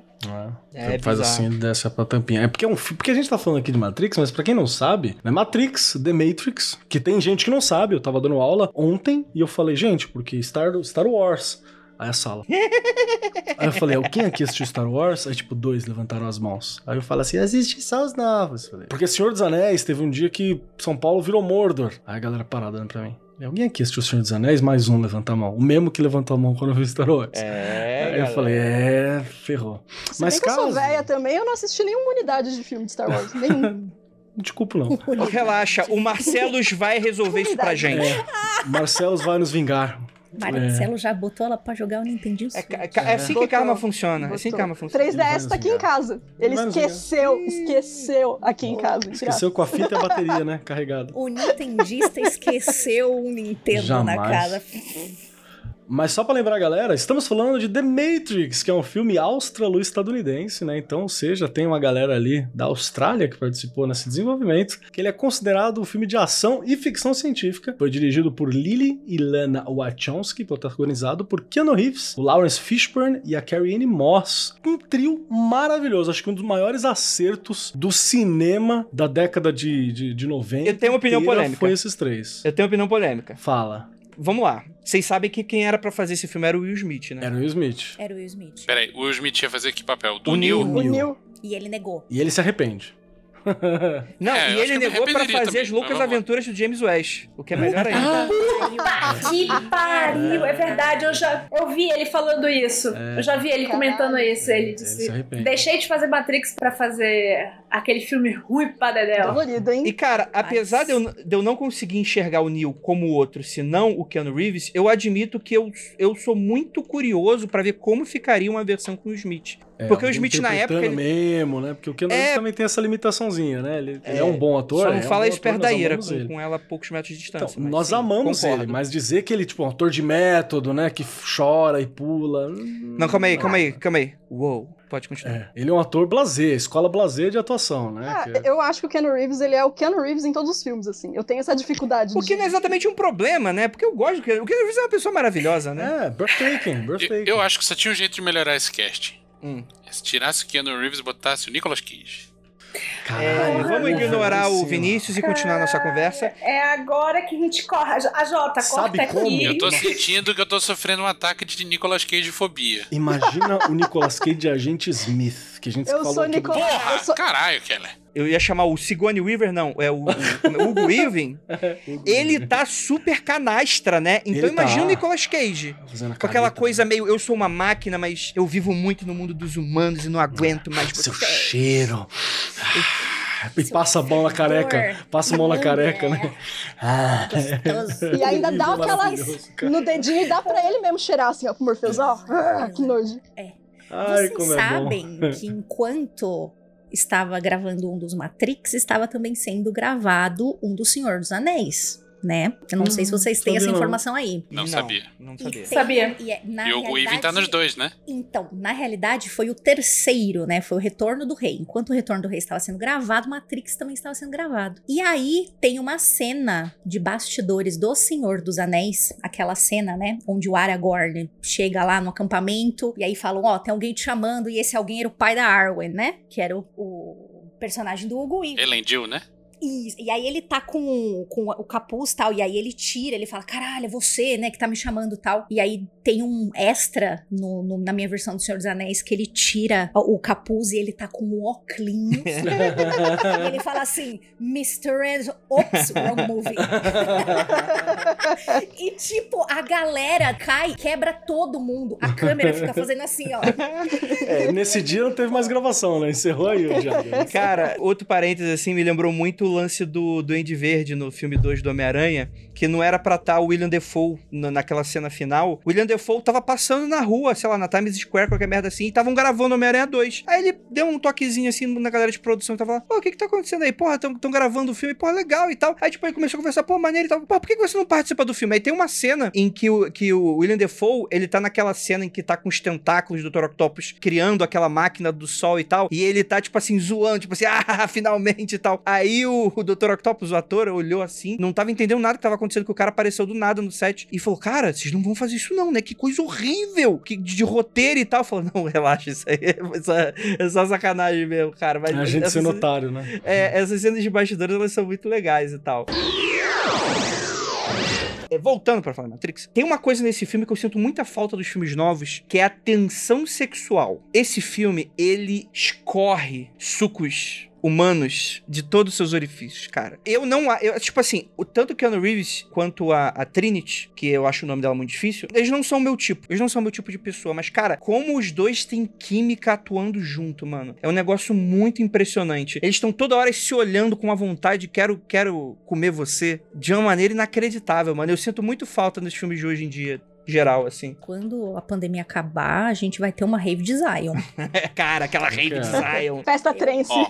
É, É faz bizarro. assim, desce pra tampinha. É porque é um porque a gente tá falando aqui de Matrix, mas pra quem não sabe, é Matrix, The Matrix, que tem gente que não sabe. Eu tava dando aula ontem e eu falei, gente, porque Star, Star Wars. Aí a sala. Aí eu falei, alguém aqui assistiu Star Wars? Aí, tipo, dois levantaram as mãos. Aí eu falei assim, assiste só os novos. Falei, porque Senhor dos Anéis teve um dia que São Paulo virou Mordor. Aí a galera parada olhando pra mim. Alguém aqui assistiu Senhor dos Anéis? Mais um levanta a mão. O mesmo que levantou a mão quando eu vi Star Wars. É, Aí eu galera. falei, é, ferrou. Se Mas bem que eu sou caso- velha também, eu não assisti nenhuma unidade de filme de Star Wars. Nenhum. Não te culpo, não. Relaxa, o Marcelos vai resolver isso pra gente. É, Marcelos vai nos vingar. Marcelo já botou ela pra jogar o Nintendo É, Switch. ca- ca- é assim que karma funciona. É assim que karma funciona. 3DS tá aqui em casa. Ele esqueceu, esqueceu aqui em casa. Esqueceu com a fita e a bateria, né? Carregada. O Nintendista esqueceu o Nintendo na Jamais. casa. Mas só pra lembrar, galera, estamos falando de The Matrix, que é um filme australo-estadunidense, né? Então, ou seja, tem uma galera ali da Austrália que participou nesse desenvolvimento, que ele é considerado um filme de ação e ficção científica. Foi dirigido por Lily e Lana Wachowski, protagonizado por Keanu Reeves, o Lawrence Fishburne e a Carrie-Anne Moss. Um trio maravilhoso, acho que um dos maiores acertos do cinema da década de, de, de 90. Eu tenho uma opinião polêmica. Foi esses três. Eu tenho opinião polêmica. Fala. Vamos lá. Vocês sabem que quem era pra fazer esse filme era o Will Smith, né? Era o Will Smith. Era o Will Smith. Peraí, o Will Smith ia fazer que papel? Do O Neil? O Neil. E ele negou. E ele se arrepende. Não, É, e ele negou pra arrependeria fazer também, as loucas aventuras do James West. O que é melhor ainda. Que pariu, é verdade. Eu já eu vi ele falando isso. Eu já vi ele comentando isso. Ele Ele se disse: arrepende. Deixei de fazer Matrix pra fazer aquele filme ruim pra Dedéu. Colorido, hein? E, cara, apesar de eu, de eu não conseguir enxergar o Neil como o outro, senão o Keanu Reeves, eu admito que eu, eu sou muito curioso pra ver como ficaria uma versão com o Smith. É, Porque o Smith, na época, interpretando ele- mesmo, né? Porque o Keanu É. Reeves também tem essa limitaçãozinha, né? Ele, ele é, É, um bom ator. Só é não um fala bom isso ator, perto da Ira, com, com ela a poucos metros de Então, distância. mas nós sim, amamos concordo. ele, mas dizer que ele, tipo, é um ator de método, né? Que chora e pula. Não, calma aí, calma aí, calma aí. Uou, pode continuar. É, ele é um ator blasé, escola blasé de atuação, né? Ah, Que é- eu acho que o Keanu Reeves, ele é o Keanu Reeves em todos os filmes, assim. Eu tenho essa dificuldade O que de... não é exatamente um problema, né? Porque eu gosto do Keanu. O Keanu Reeves é uma pessoa maravilhosa, né? É, breathtaking, Eu, breathtaking. eu acho que só tinha um jeito de melhorar esse cast. Hum. É se tirasse o Keanu Reeves e botasse o Nicolas Cage. É, Caralho, vamos ignorar o. Vinícius e continuar nossa conversa. É agora que a gente corre. A Jota, Sabe corta como? aqui. Eu tô sentindo que eu tô sofrendo um ataque de Nicolas Cage fobia. Imagina o Nicolas Cage de Agente Smith, que a gente Eu falou sou aqui do- Nicolas- Porra! eu sou- Caralho, Keller. Eu ia chamar o Sigourney Weaver, não. É o, o, o Hugo Weaving. Ele tá super canastra, né? Então Ele imagina tá. o Nicolas Cage. Com aquela careta, coisa né? meio, eu sou uma máquina, mas eu vivo muito no mundo dos humanos e não aguento mais Seu você. cheiro. E Seu passa a mão na careca. Passa a mão na É. careca, né? Ah. Gostoso. E ainda dá aquelas no dedinho e dá pra ele mesmo cheirar, assim, ó, com o Morpheus, ó. Ah, que nojo. Ai, Vocês como é bom. sabem que enquanto estava gravando um dos Matrix, estava também sendo gravado um do Senhor dos Anéis, né? Eu não sei se Hum, vocês têm essa não. informação aí. Não sabia. Não E sabia. tem- Sabia. E, é- na e o Weaving tá nos dois, né? Então, na realidade, foi o terceiro, né? Foi o Retorno do Rei. Enquanto o Retorno do Rei estava sendo gravado, Matrix também estava sendo gravado. E aí tem uma cena de bastidores do Senhor dos Anéis, aquela cena, né? Onde o Aragorn chega lá no acampamento e aí falam: Ó, tem alguém te chamando, e esse alguém era o pai da Arwen, né? Que era o, o personagem do Hugo Weaving. Elendil, né? Isso. E aí ele tá com, com o capuz e tal. E aí ele tira, ele fala: caralho, é você, né, que tá me chamando e tal. E aí tem um extra no, no- na minha versão do Senhor dos Anéis que ele tira o, o capuz e ele tá com um óculos. e ele fala assim: Mr. Ed. Ops, wrong movie. e tipo, a galera cai, quebra todo mundo. A câmera fica fazendo assim, ó. É, nesse dia não teve mais gravação, né? Encerrou aí o. Cara, outro parênteses assim, me lembrou muito o lance do Duende Verde no filme 2 do Homem-Aranha, que não era pra estar o William Defoe na- naquela cena final. O William Defoe tava passando na rua, sei lá, na Times Square, qualquer merda assim, e estavam gravando Homem-Aranha 2. Aí ele deu um toquezinho assim na galera de produção e tava lá, pô, o que que tá acontecendo aí? Porra, tão, tão gravando o filme, porra, legal e tal. Aí tipo, ele começou a conversar, pô, maneiro e tal. Pô, por que que você não participa do filme? Aí tem uma cena em que o, que o William Defoe, ele tá naquela cena em que tá com os tentáculos do Dr. Octopus criando aquela máquina do sol e tal, e ele tá, tipo assim, zoando, tipo assim, ah, finalmente e tal. Aí o, o Dr. Octopus, o ator, olhou assim, não tava entendendo nada que tava acontecendo, que o cara apareceu do nada no set e falou, cara, vocês não vão fazer isso não, né? Que coisa horrível, que, de, de roteiro e tal. Falou, não, relaxa, isso aí é só, é só sacanagem mesmo, cara. Mas A gente essas- sendo otário, né? é, essas cenas de bastidores, elas são muito legais e tal. É, voltando pra falar Matrix, tem uma coisa nesse filme que eu sinto muita falta dos filmes novos, que é a tensão sexual. Esse filme, ele escorre sucos humanos de todos os seus orifícios, cara. Eu não. a- Eu, tipo assim, o, tanto o Keanu Reeves quanto a, a Trinity, que eu acho o nome dela muito difícil, eles não são meu tipo. Eles não são meu tipo de pessoa. Mas, cara, como os dois têm química atuando junto, mano. É um negócio muito impressionante. Eles estão toda hora se olhando com uma vontade, quero, quero comer você, de uma maneira inacreditável, mano. Eu sinto muito falta nos filmes de hoje em dia. Geral, assim. Quando a pandemia acabar, a gente vai ter uma rave de Zion. Cara, aquela rave de Zion. Festa trance. Ó,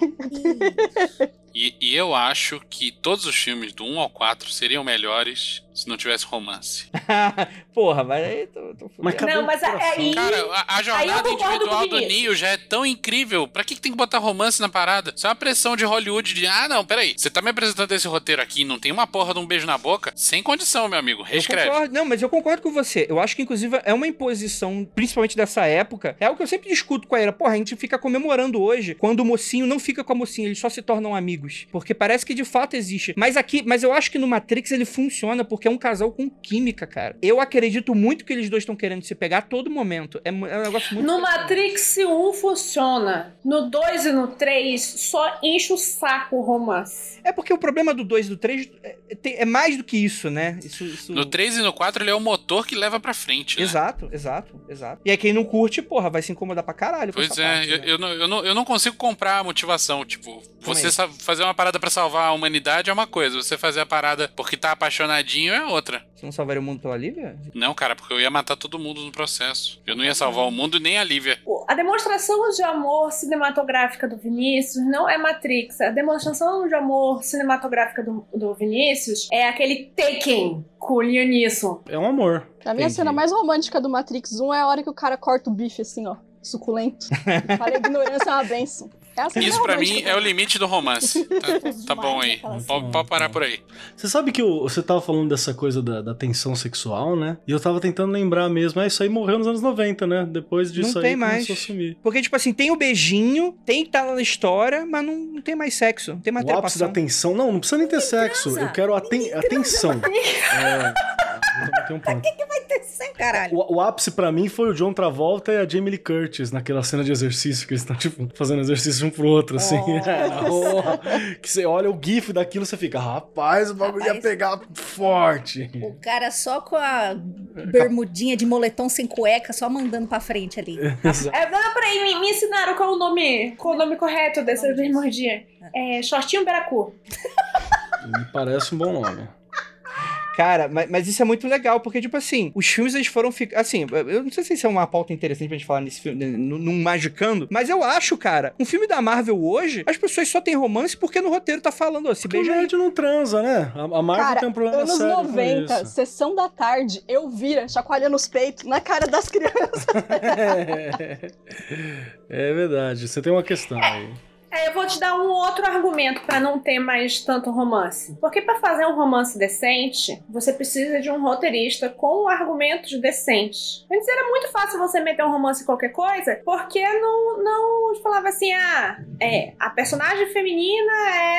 e, e eu acho que todos os filmes do 1 ao 4 seriam melhores se não tivesse romance. Porra, mas aí tô, tô Mas Não, mas a- coração? aí- Cara, a, a jornada individual do. Neo já é tão incrível. Pra que, que tem que botar romance na parada? Isso é uma pressão de Hollywood de, ah, não, peraí. Você tá me apresentando esse roteiro aqui e não tem uma porra de um beijo na boca? Sem condição, meu amigo. Reescreve. concordo, não, mas eu concordo com você. Eu acho que, inclusive, é uma imposição, principalmente dessa época. É algo que eu sempre discuto com a Ira. Porra, a gente fica comemorando hoje quando o mocinho não fica com a mocinha, eles só se tornam amigos. Porque parece que de fato existe. Mas aqui, mas eu acho que no Matrix ele funciona porque é um casal com química, cara. Eu acredito muito que eles dois estão querendo se pegar a todo momento. É, é um negócio muito. No. Matrix 1 funciona. No 2 e no 3 só enche o saco o romance. É porque o problema do 2 e do 3 é, tem- é mais do que isso, né? Isso, isso... No 3 e no 4 ele é o motor que leva pra frente, né? Exato, exato, exato. E aí quem não curte, porra, vai se incomodar pra caralho. com Pois essa é, parte, eu, né? eu, não, eu, não, eu não consigo comprar a motivação. Tipo, você aí. sa- fazer uma parada pra salvar a humanidade é uma coisa, você fazer a parada porque tá apaixonadinho é outra. Você não salvaria o mundo pela Lívia? Não, cara, porque eu ia matar todo mundo no processo. Eu não ia salvar o mundo nem a Lívia. A demonstração de amor cinematográfica do Vinícius não é Matrix. A demonstração de amor cinematográfica do, do Vinícius é aquele Taken com o Liam Neeson. É um amor. Pra mim, a cena mais romântica do Matrix 1 é a hora que o cara corta o bife, assim, ó. suculento. Falei, ignorância é uma benção. É assim Isso pra mim é o limite do romance. Tá, tá bom aí. Pode, pode parar por aí. Você sabe que o- você tava falando dessa coisa da, da tensão sexual, né? E eu tava tentando lembrar mesmo. Ah, isso aí morreu nos anos 90, né? Depois disso Não aí tem mais. começou a sumir. Porque, tipo assim, tem o beijinho, tem que estar lá na história, mas não, não tem mais sexo, não tem mais O ápice da tensão. Não, não precisa nem ter sexo. Eu quero aten atenção. É, eu também tenho um ponto. Sem caralho. O, o ápice pra mim foi o John Travolta e a Jamie Lee Curtis naquela cena de exercício que eles estão, tipo, fazendo exercício um pro outro, assim. Oh, que você olha o gif daquilo você fica, rapaz, o bagulho ia Rapaz. pegar forte. O cara só com a bermudinha de moletom sem cueca, só mandando pra frente ali. Exato. É, não, peraí, me, me ensinaram qual o nome, qual o nome correto dessa bermudinha. É shortinho beracu. Me parece um bom nome. Cara, mas, mas isso é muito legal, porque, tipo assim, os filmes eles foram ficar. Assim, eu não sei se isso é uma pauta interessante pra gente falar nesse filme, num Magicando, mas eu acho, cara, um filme da Marvel hoje, as pessoas só têm romance porque no roteiro tá falando, ó, se Porque o beija nerd não transa, né? A, a Marvel Cara, tem um problema anos sério com 90, isso. sessão da tarde, eu vira, chacoalhando os peitos na cara das crianças. É, é verdade, você tem uma questão aí. É, eu vou te dar um outro argumento pra não ter mais tanto romance. Porque pra fazer um romance decente, você precisa de um roteirista com argumentos decentes. Antes era muito fácil você meter um romance em qualquer coisa, porque não, não falava assim, ah, é, a personagem feminina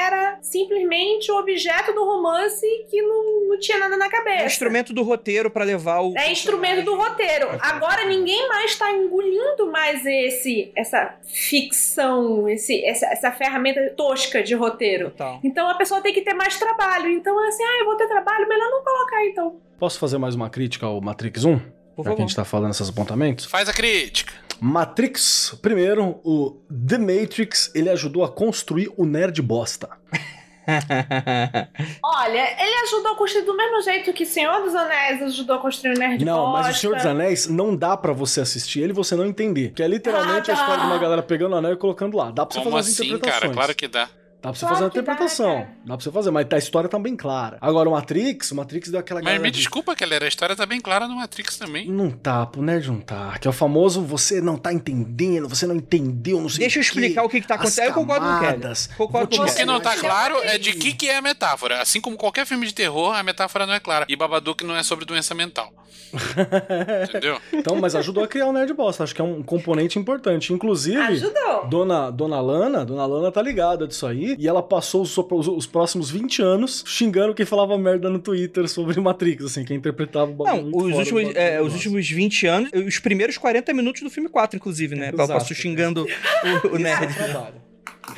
era simplesmente o objeto do romance que não, não tinha nada na cabeça. É instrumento do roteiro pra levar o. É instrumento do roteiro. Agora ninguém mais está engolindo mais esse, essa ficção, esse, essa, essa ferramenta tosca de roteiro. Total. Então a pessoa tem que ter mais trabalho. Então, assim, ah, eu vou ter trabalho, melhor não colocar, então. Posso fazer mais uma crítica ao Matrix 1? Por Já que a gente tá falando esses apontamentos. Faz a crítica. Matrix, primeiro, o The Matrix, ele ajudou a construir o nerd bosta. Olha, ele ajudou a construir do mesmo jeito que Senhor dos Anéis ajudou a construir o Nerd não, mas o. Senhor dos Anéis não dá pra você assistir ele e você não entender. Que é literalmente Ah, a história de uma galera pegando o anel e colocando lá. Dá pra você Como fazer as assim, interpretações. cara? Claro que dá. Dá pra você Claro fazer uma dá, interpretação. cara. Dá, pra você fazer, mas a história tá bem clara. Agora, o Matrix, o Matrix deu aquela Mas me de- desculpa, galera, a história tá bem clara no Matrix também. Não tá, o nerd não tá. Que é o famoso você não tá entendendo, você não entendeu, não sei Deixa eu explicar o que, que tá As acontecendo. Eu concordo com o Kelly. camadas. Concordo com o que não tá claro é é de que que é a metáfora. Assim como qualquer filme de terror, a metáfora não é clara. E Babadook não é sobre doença mental. Entendeu? Então, mas ajudou a criar o nerd bosta. Acho que é um componente importante. Inclusive, Ajudou. Dona, Dona Lana, Dona Lana tá ligada disso aí. E ela passou os, os- os próximos 20 anos xingando quem falava merda no Twitter sobre Matrix, assim, quem interpretava o bagulho. Não, os últimos, é, os últimos 20 anos, os primeiros 40 minutos do filme 4, inclusive, né? Ela Exato. passou xingando o, o nerd. Trabalho.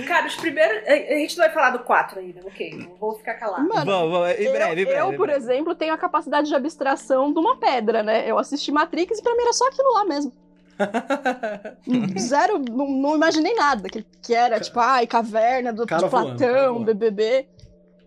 Cara, os primeiros. A gente não vai falar do 4 ainda, ok? Não vou ficar calado. Mano, Vamos, vamos, em eu, breve, em breve. eu, por breve. exemplo, tenho a capacidade de abstração de uma pedra, né? Eu assisti Matrix e pra mim era só aquilo lá mesmo. Zero, não, não imaginei nada. Que, que era, tipo, ai, caverna do, Platão, voando. BBB.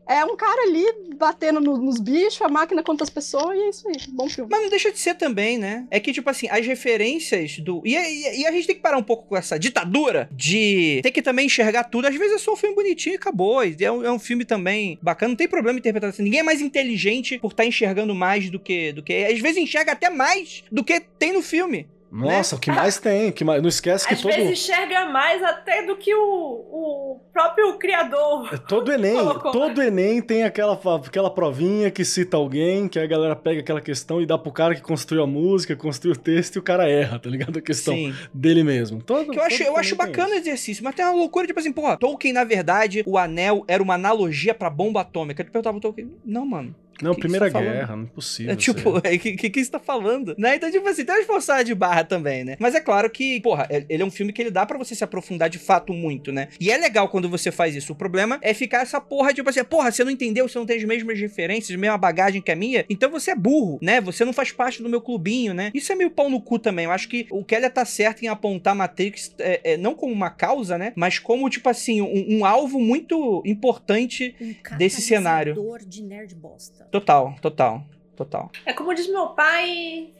É um cara ali batendo no- nos bichos, a máquina contra as pessoas, e é isso aí. Bom filme. Mas não deixa de ser também, né? É que, tipo assim, as referências do. E, e- e a gente tem que parar um pouco com essa ditadura de ter que também enxergar tudo. Às vezes é só um filme bonitinho e acabou. É um, é um filme também bacana. Não tem problema interpretar assim. Ninguém é mais inteligente por estar enxergando mais do que. do que. Às vezes enxerga até mais do que tem no filme. Nossa, o que mais tem? O que mais... Não esquece que Às todo, vezes enxerga mais até do que o, o próprio criador. todo Enem, Colocou. todo Enem tem aquela, aquela provinha que cita alguém, que a galera pega aquela questão e dá pro cara que construiu a música, construiu o texto e o cara erra, tá ligado? A questão Sim. dele mesmo. Todo, Que eu acho, eu acho bacana o isso. exercício, mas tem uma loucura, tipo assim, porra, Tolkien, na verdade, o anel era uma analogia pra bomba atômica. Eu perguntava pro Tolkien, não, mano. Não, que Primeira você tá falando? Guerra, não é possível. É tipo, o que, que, que você tá falando? Né? Então, tipo assim, tem umas forçadas de barra também, né? Mas é claro que, porra, é- ele é um filme que ele dá pra você se aprofundar de fato muito, né? E é legal quando você faz isso. O problema é ficar essa porra, tipo assim, porra, você não entendeu, você não tem as mesmas referências, a mesma bagagem que a minha, então você é burro, né? Você não faz parte do meu clubinho, né? Isso é meio pau no cu também. Eu acho que o Kelly tá certo em apontar Matrix, é, é, não como uma causa, né? Mas como, tipo assim, um, um alvo muito importante. Um Desse cenário. de nerd bosta. Total, total, total. É como diz meu pai,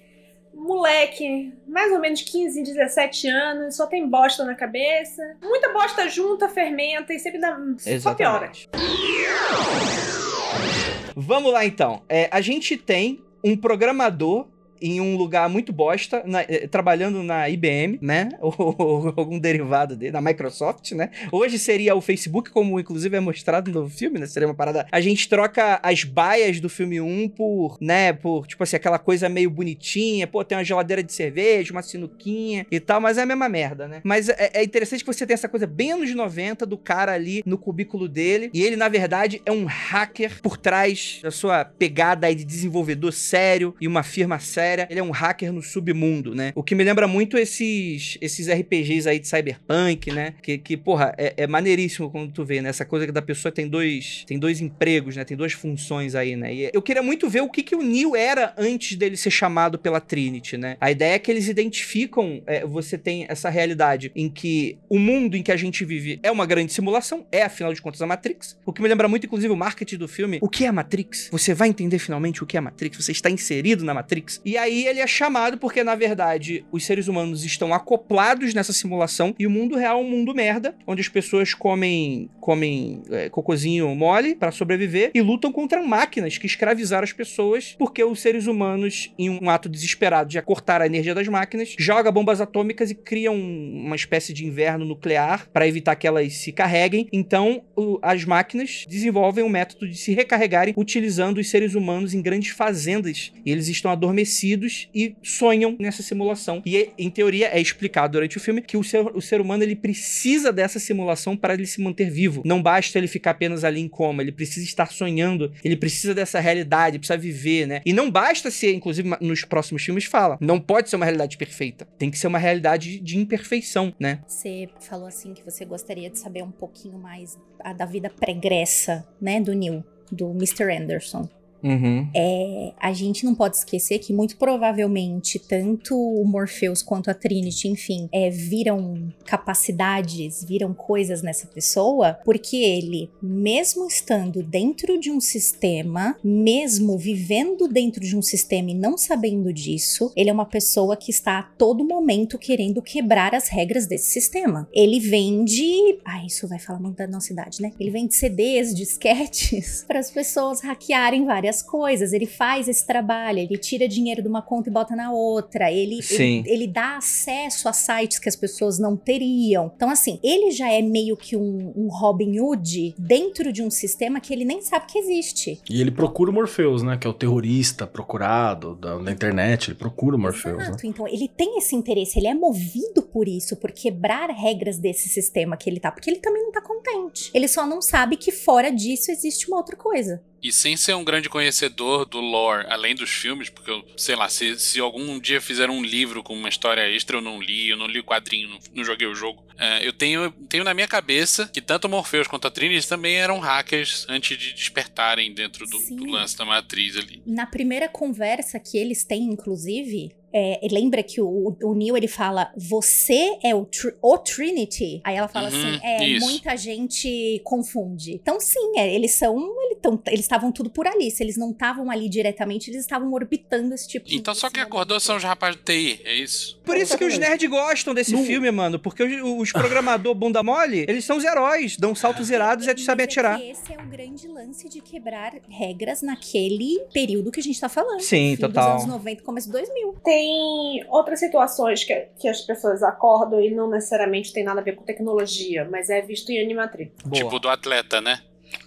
moleque, mais ou menos 15, 17 anos, só tem bosta na cabeça. Muita bosta junta, fermenta e sempre dá. Só piora. Vamos lá então. É, a gente tem um programador em um lugar muito bosta, na- eh, trabalhando na IBM, né? Ou, ou algum derivado dele, na Microsoft, né? Hoje seria o Facebook, como inclusive é mostrado no filme, né? Seria uma parada. A gente troca as baias do filme 1 por, né? Por, tipo assim, aquela coisa meio bonitinha. Pô, tem uma geladeira de cerveja, uma sinuquinha e tal, mas é a mesma merda, né? Mas é, é interessante que você tem essa coisa bem anos 90 do cara ali no cubículo dele. E ele, na verdade, é um hacker por trás da sua pegada aí de desenvolvedor sério e uma firma séria. Ele é um hacker no submundo, né? O que me lembra muito esses, esses RPGs aí de cyberpunk, né? Que, que porra, é, é maneiríssimo quando tu vê, né? Essa coisa que da pessoa tem dois, tem dois empregos, né? Tem duas funções aí, né? E eu queria muito ver o que, que o Neo era antes dele ser chamado pela Trinity, né? A ideia é que eles identificam, é, você tem essa realidade em que o mundo em que a gente vive é uma grande simulação, é afinal de contas a Matrix. O que me lembra muito, inclusive, o marketing do filme. O que é a Matrix? Você vai entender finalmente o que é a Matrix, você está inserido na Matrix. E aí ele é chamado porque, na verdade, os seres humanos estão acoplados nessa simulação e o mundo real é um mundo merda, onde as pessoas comem, comem é, cocôzinho mole para sobreviver e lutam contra máquinas que escravizaram as pessoas porque os seres humanos, em um ato desesperado de cortar a energia das máquinas, joga bombas atômicas e criam uma espécie de inverno nuclear para evitar que elas se carreguem. Então, o- as máquinas desenvolvem um método de se recarregarem utilizando os seres humanos em grandes fazendas. E eles estão adormecidos e sonham nessa simulação. E, em teoria, é explicado durante o filme que o ser, o ser humano ele precisa dessa simulação para ele se manter vivo. Não basta ele ficar apenas ali em coma, ele precisa estar sonhando, ele precisa dessa realidade, precisa viver, né? E não basta ser, inclusive nos próximos filmes fala, não pode ser uma realidade perfeita. Tem que ser uma realidade de imperfeição, né? Você falou assim que você gostaria de saber um pouquinho mais da vida pregressa, né, do Neil, do Mr. Anderson. Uhum. É, a gente não pode esquecer que muito provavelmente tanto o Morpheus quanto a Trinity, enfim, é, viram capacidades, viram coisas nessa pessoa, porque ele, mesmo estando dentro de um sistema, mesmo vivendo dentro de um sistema e não sabendo disso, ele é uma pessoa que está a todo momento querendo quebrar as regras desse sistema. Ele vende. Ah, isso vai falar muito da nossa idade, né? Ele vende CDs, disquetes, para as pessoas hackearem várias coisas. Ele faz esse trabalho, ele tira dinheiro de uma conta e bota na outra. Ele, Sim. ele, ele dá acesso a sites que as pessoas não teriam. Então, assim, ele já é meio que um, um Robin Hood dentro de um sistema que ele nem sabe que existe. E ele procura o Morpheus, né? Que é o terrorista procurado da, da internet. Ele procura o Morpheus, né? Exato. Então, ele tem esse interesse, ele é movido por isso, por quebrar regras desse sistema que ele tá, porque ele também não tá contente. Ele só não sabe que fora disso existe uma outra coisa. E sem ser um grande conhecedor do lore, além dos filmes, porque eu, sei lá, se, se algum dia fizeram um livro com uma história extra, eu não li, eu não li o quadrinho, não, não joguei o jogo. É, eu tenho, tenho na minha cabeça que tanto Morpheus quanto a Trinity também eram hackers antes de despertarem dentro do, do lance da matriz ali. Na primeira conversa que eles têm, inclusive, é, lembra que o, o Neil ele fala: Você é o, Tr- o Trinity? Aí ela fala Uhum, assim: É, isso. muita gente confunde. Então, sim, é, eles são. Eles tão- eles estavam tudo por ali. Se eles não estavam ali diretamente, eles estavam orbitando esse tipo de. Então só quem acordou são os rapazes do TI, é isso? Por isso que os nerds gostam desse No- filme, mano. Porque os, os programador bunda mole, eles são os heróis. Dão saltos irados e Mas sabem é atirar. que esse é o grande lance de quebrar regras naquele período que a gente tá falando. Sim, total. Dos anos 90, começo de 2000. Tem outras situações que, que as pessoas acordam e não necessariamente tem nada a ver com tecnologia, mas é visto em Animatrix. Boa. Tipo do atleta, né?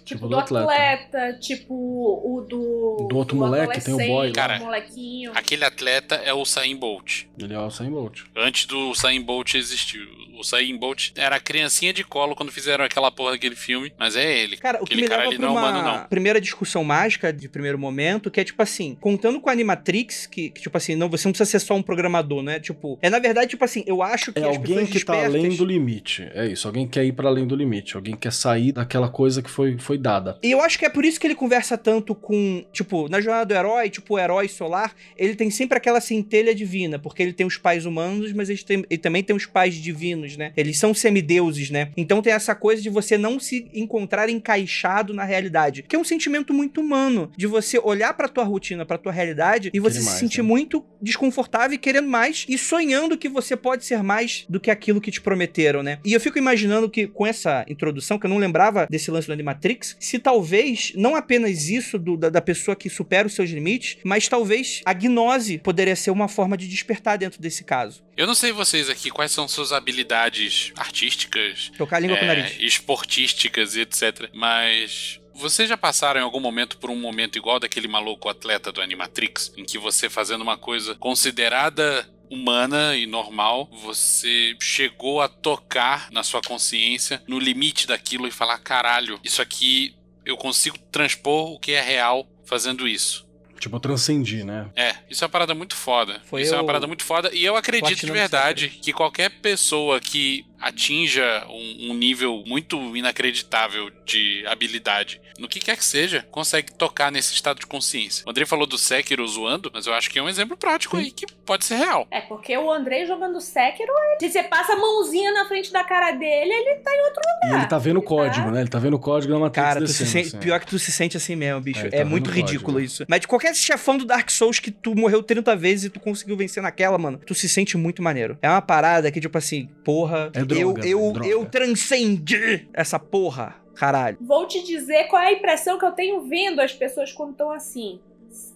Tipo, do do atleta. atleta, tipo o do. Do outro moleque, tem o boy Cara, molequinho. Aquele atleta é o Usain Bolt. Ele é o Usain Bolt. Antes do Usain Bolt existir. O Usain Bolt era a criancinha de colo quando fizeram aquela porra daquele filme, mas é ele. Cara, o que Aquele me cara leva ali pra não é uma humano, não. primeira discussão mágica de primeiro momento, que é tipo assim, contando com a Animatrix, que, que, tipo assim, não, você não precisa ser só um programador, né? Tipo, é na verdade, tipo assim, eu acho que É as alguém que tá além do limite. É isso. Alguém quer ir para além do limite. Alguém quer sair daquela coisa que foi, foi dada. E eu acho que é por isso que ele conversa tanto com, tipo, na jornada do herói, tipo, o herói solar, ele tem sempre aquela centelha divina, porque ele tem os pais humanos, mas ele, tem- ele também tem os pais divinos, né? Eles são semideuses, né? Então tem essa coisa de você não se encontrar encaixado na realidade, que é um sentimento muito humano, de você olhar pra tua rotina, pra tua realidade, e você Querer se sentir né? muito desconfortável e querendo mais, e sonhando que você pode ser mais do que aquilo que te prometeram, né? E eu fico imaginando que com essa introdução, que eu não lembrava desse lance do Animatrix, Se talvez, não apenas isso do- da, da pessoa que supera os seus limites, mas talvez a gnose poderia ser uma forma de despertar dentro desse caso. Eu não sei vocês aqui quais são suas habilidades artísticas, Tocar a língua com o é, nariz. esportísticas e etc. Mas vocês já passaram em algum momento por um momento igual daquele maluco atleta do Animatrix, em que você fazendo uma coisa considerada humana e normal, você chegou a tocar na sua consciência no limite daquilo e falar: caralho, isso aqui eu consigo transpor o que é real fazendo isso. Tipo, eu transcendi, né? É, isso é uma parada muito foda. Foi isso é uma eu- parada muito foda. E eu acredito de verdade que qualquer pessoa que atinja um, um nível muito inacreditável de habilidade, no que quer que seja, consegue tocar nesse estado de consciência. O Andrei falou do Sekiro zoando, mas eu acho que é um exemplo prático aí que pode ser real. É, porque o Andrei jogando Sekiro, se você passa a mãozinha na frente da cara dele, ele tá em outro E ele tá vendo o Tá. código, né? Ele tá vendo o código da Matrix Cara, tu se sente- assim. pior que tu se sente assim mesmo, bicho. É, É, tá muito o código, ridículo né? isso. Mas de qualquer chefão do Dark Souls que tu morreu 30 vezes e tu conseguiu vencer naquela, mano, tu se sente muito maneiro. É uma parada que, tipo assim, porra, É droga, eu, eu, droga. eu transcendi essa porra. Caralho. Vou te dizer qual é a impressão que eu tenho vendo as pessoas quando estão assim.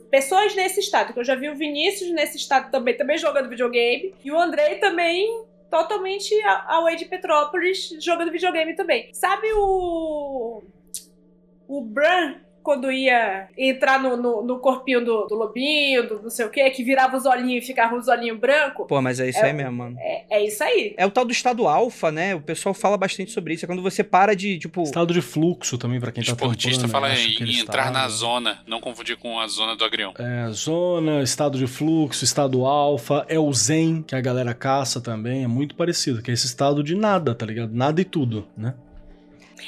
Pessoas nesse estado, que eu já vi o Vinícius nesse estado também, também jogando videogame, e o Andrei também totalmente a- away de Petrópolis jogando videogame também. Sabe o. O Bran, quando ia entrar no, no, no corpinho do, do lobinho, do não sei o que, que virava os olhinhos e ficava os olhinhos brancos? Pô, mas é isso É aí mesmo, mano. É, é isso aí. É o tal do estado alfa, né? O pessoal fala bastante sobre isso. É quando você para de, tipo. Estado de fluxo também, pra quem tá Esportista fala acha em entrar na zona, não confundir com a zona do agrião. É, zona, estado de fluxo, estado alfa, é o zen, que a galera caça também, é muito parecido, que é esse estado de nada, tá ligado? Nada e tudo, né?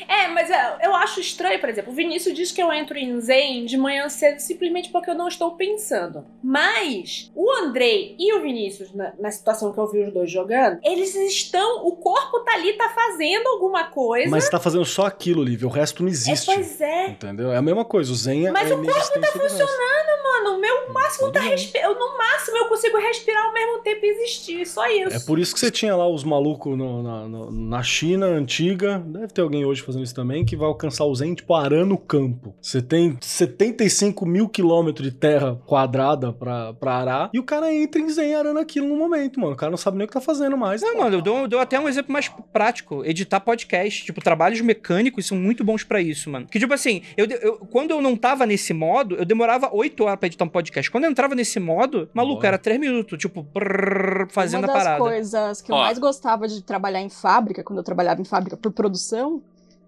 É, mas é, eu acho estranho, por exemplo, o Vinícius diz que eu entro em Zen de manhã cedo simplesmente porque eu não estou pensando. Mas o Andrei e o Vinícius, na, na situação que eu vi os dois jogando, eles estão. O corpo tá ali, tá fazendo alguma coisa. Mas tá fazendo só aquilo, Lívia, o resto não é, existe. pois é. Entendeu? É a mesma coisa, o zen é Mas é o corpo tá funcionando, mano. O meu máximo tá respirando. No máximo eu consigo respirar ao mesmo tempo e existir. Só isso. É por isso que você tinha lá os malucos no- na, no- na China antiga, deve ter alguém hoje fazendo isso também, que vai alcançar o Zen, tipo, arando o campo. Você tem 75 mil quilômetros de terra quadrada pra, pra arar, e o cara entra em Zen arando aquilo no momento, mano. O cara não sabe nem o que tá fazendo mais. Não, mano, eu dou, eu dou até um exemplo mais prático. Editar podcast. Tipo, trabalhos mecânicos são muito bons pra isso, mano. Que, tipo assim, eu, eu- quando eu não tava nesse modo, eu demorava 8 horas pra editar um podcast. Quando eu entrava nesse modo, maluco, Bora. era 3 minutos, tipo, prrr, fazendo Uma a das parada. coisas que eu Ó. mais gostava de trabalhar em fábrica, quando eu trabalhava em fábrica por produção,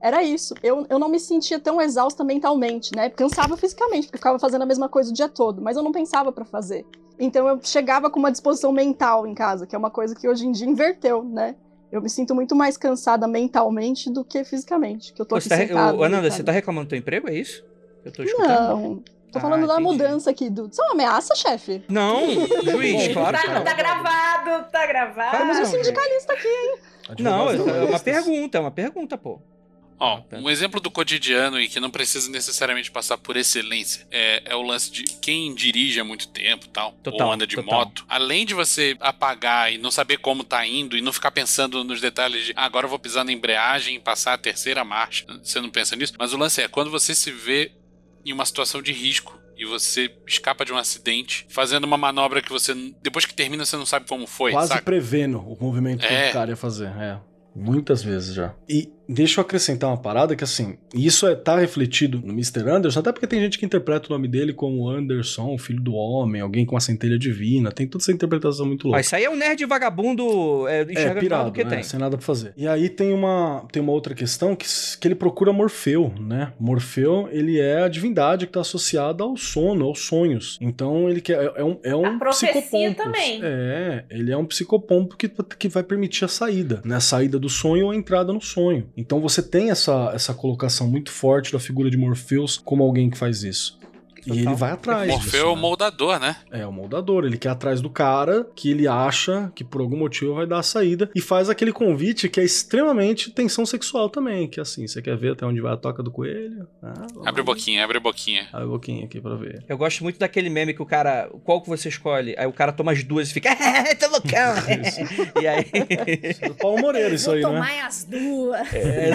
era isso. Eu, eu não me sentia tão exausta mentalmente, né? Cansava fisicamente, porque eu ficava fazendo a mesma coisa o dia todo, mas eu não pensava pra fazer. Então eu chegava com uma disposição mental em casa, que é uma coisa que hoje em dia inverteu, né? Eu me sinto muito mais cansada mentalmente do que fisicamente, que eu tô Pô, aqui tá, sentada. Ananda, você tá reclamando do teu emprego, é isso? Eu tô escutando. Não, tô Ah, falando da entendi. mudança aqui. Do... Isso é uma ameaça, chefe? Não, juiz, claro que tá, não. tá gravado, tá gravado. Temos um sindicalista aqui. Não, é uma pergunta, é uma pergunta, pô. Ó, tá. um exemplo do cotidiano e que não precisa necessariamente passar por excelência é, é o lance de quem dirige há muito tempo tal, Total, ou anda de total. moto. Além de você apagar e não saber como tá indo e não ficar pensando nos detalhes de "Ah, agora eu vou pisar na embreagem e passar a terceira marcha. Você não pensa nisso? Mas o lance é quando você se vê em uma situação de risco e você escapa de um acidente fazendo uma manobra que você, depois que termina, você não sabe como foi, Quase saca? prevendo o movimento que É. o cara ia fazer. É. Muitas vezes já. E deixa eu acrescentar uma parada que, assim, isso é, tá refletido no Mr. Anderson, até porque tem gente que interpreta o nome dele como Anderson, filho do homem, alguém com a centelha divina. Tem toda essa interpretação muito louca. Mas isso aí é um nerd vagabundo é, É, enxerga pirado, do que né? tem. Sem nada pra fazer. E aí tem uma, tem uma outra questão que, que ele procura Morfeu, né? Morfeu, ele é a divindade que tá associada ao sono, aos sonhos. Então ele quer, é, é um, é um A também. É, ele é um psicopompo que, que vai permitir a saída, né? A saída do sonho ou a entrada no sonho. Então você tem essa, essa colocação muito forte da figura de Morpheus como alguém que faz isso. E ele vai atrás Morfeu disso, é o né? moldador, né? É o moldador, ele quer atrás do cara que ele acha que por algum motivo vai dar a saída e faz aquele convite que é extremamente tensão sexual também, que é assim, você quer ver até onde vai a toca do coelho? Ah, Abre a boquinha, abre a boquinha. Abre a boquinha aqui pra ver. Eu gosto muito daquele meme que o cara. Qual que você escolhe? Aí o cara toma as duas e fica. Tô loucão! e aí. Isso é do Paulo Moreira isso Vou aí, né? tomar as duas. É,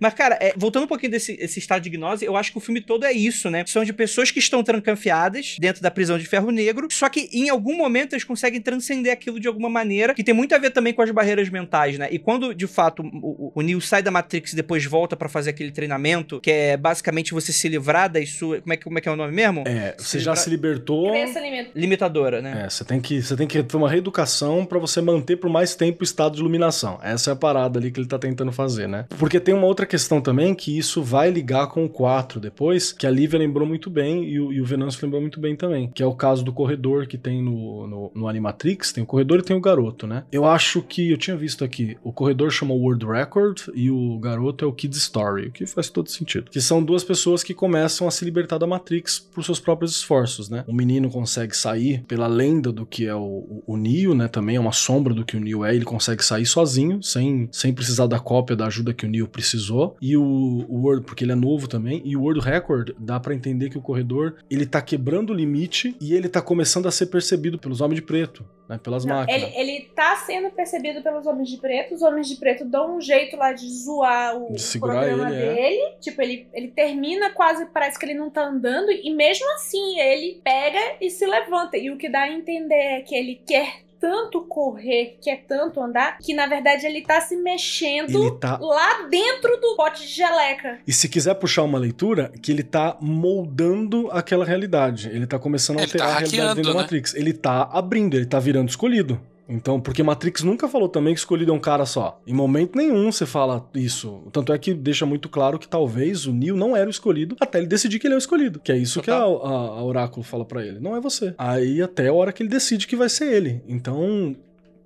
Mas, cara, é, voltando um pouquinho desse esse estado de gnose, eu acho que o filme todo é isso, né? São de pessoas que estão trancanfiadas dentro da prisão de ferro negro, só que em algum momento eles conseguem transcender aquilo de alguma maneira, que tem muito a ver também com as barreiras mentais, né? E quando, de fato, o, o Neo sai da Matrix e depois volta para fazer aquele treinamento, que é basicamente você se livrar das suas... Como é que, como é, que é o nome mesmo? É, Se você já livrar- se libertou. Crença limita. Limitadora, né? É, você tem que, você tem que ter uma reeducação pra você manter por mais tempo o estado de iluminação. Essa é a parada ali que ele tá tentando fazer, né? Porque tem uma outra questão também que isso vai ligar com o 4 depois, que a Lívia lembrou muito bem e o, e o Venâncio lembrou muito bem também, que é o caso do corredor que tem no, no, no Animatrix, tem o corredor e tem o garoto, né? Eu acho que, eu tinha visto aqui, o corredor chama World Record e o garoto é o Kid Story, o que faz todo sentido. Que são duas pessoas que começam a se libertar da Matrix por seus próprios esforços, né? O menino consegue sair pela lenda do que é o, o, o Neo, né? Também é uma sombra do que o Neo é, ele consegue sair sozinho, sem, sem precisar da cópia da ajuda que o Neo precisou. E o, o World, porque ele é novo também, e o World Record dá pra entender que o corredor, ele tá quebrando o limite e ele tá começando a ser percebido pelos homens de preto, né? Pelas Não, máquinas. ele, ele tá sendo percebido pelos Homens de Preto. Os Homens de Preto dão um jeito lá de zoar o De segurar programa ele, é. dele. Tipo, ele, ele termina quase, parece que ele não tá andando. E mesmo assim, ele pega e se levanta. E o que dá a entender é que ele quer tanto correr, quer tanto andar, que na verdade ele tá se mexendo Ele tá lá dentro do pote de geleca. E se quiser puxar uma leitura, que ele tá moldando aquela realidade. Ele tá começando a Ele tá alterar a realidade dentro da né? Matrix. Ele tá abrindo, ele tá virando escolhido. Então, porque Matrix nunca falou também que escolhido é um cara só. Em momento nenhum você fala isso. Tanto é que deixa muito claro que talvez o Neo não era o escolhido até ele decidir que ele é o escolhido. Que é isso que a, a- a Oráculo fala pra ele. Não é você. Aí até a hora que ele decide que vai ser ele. Então,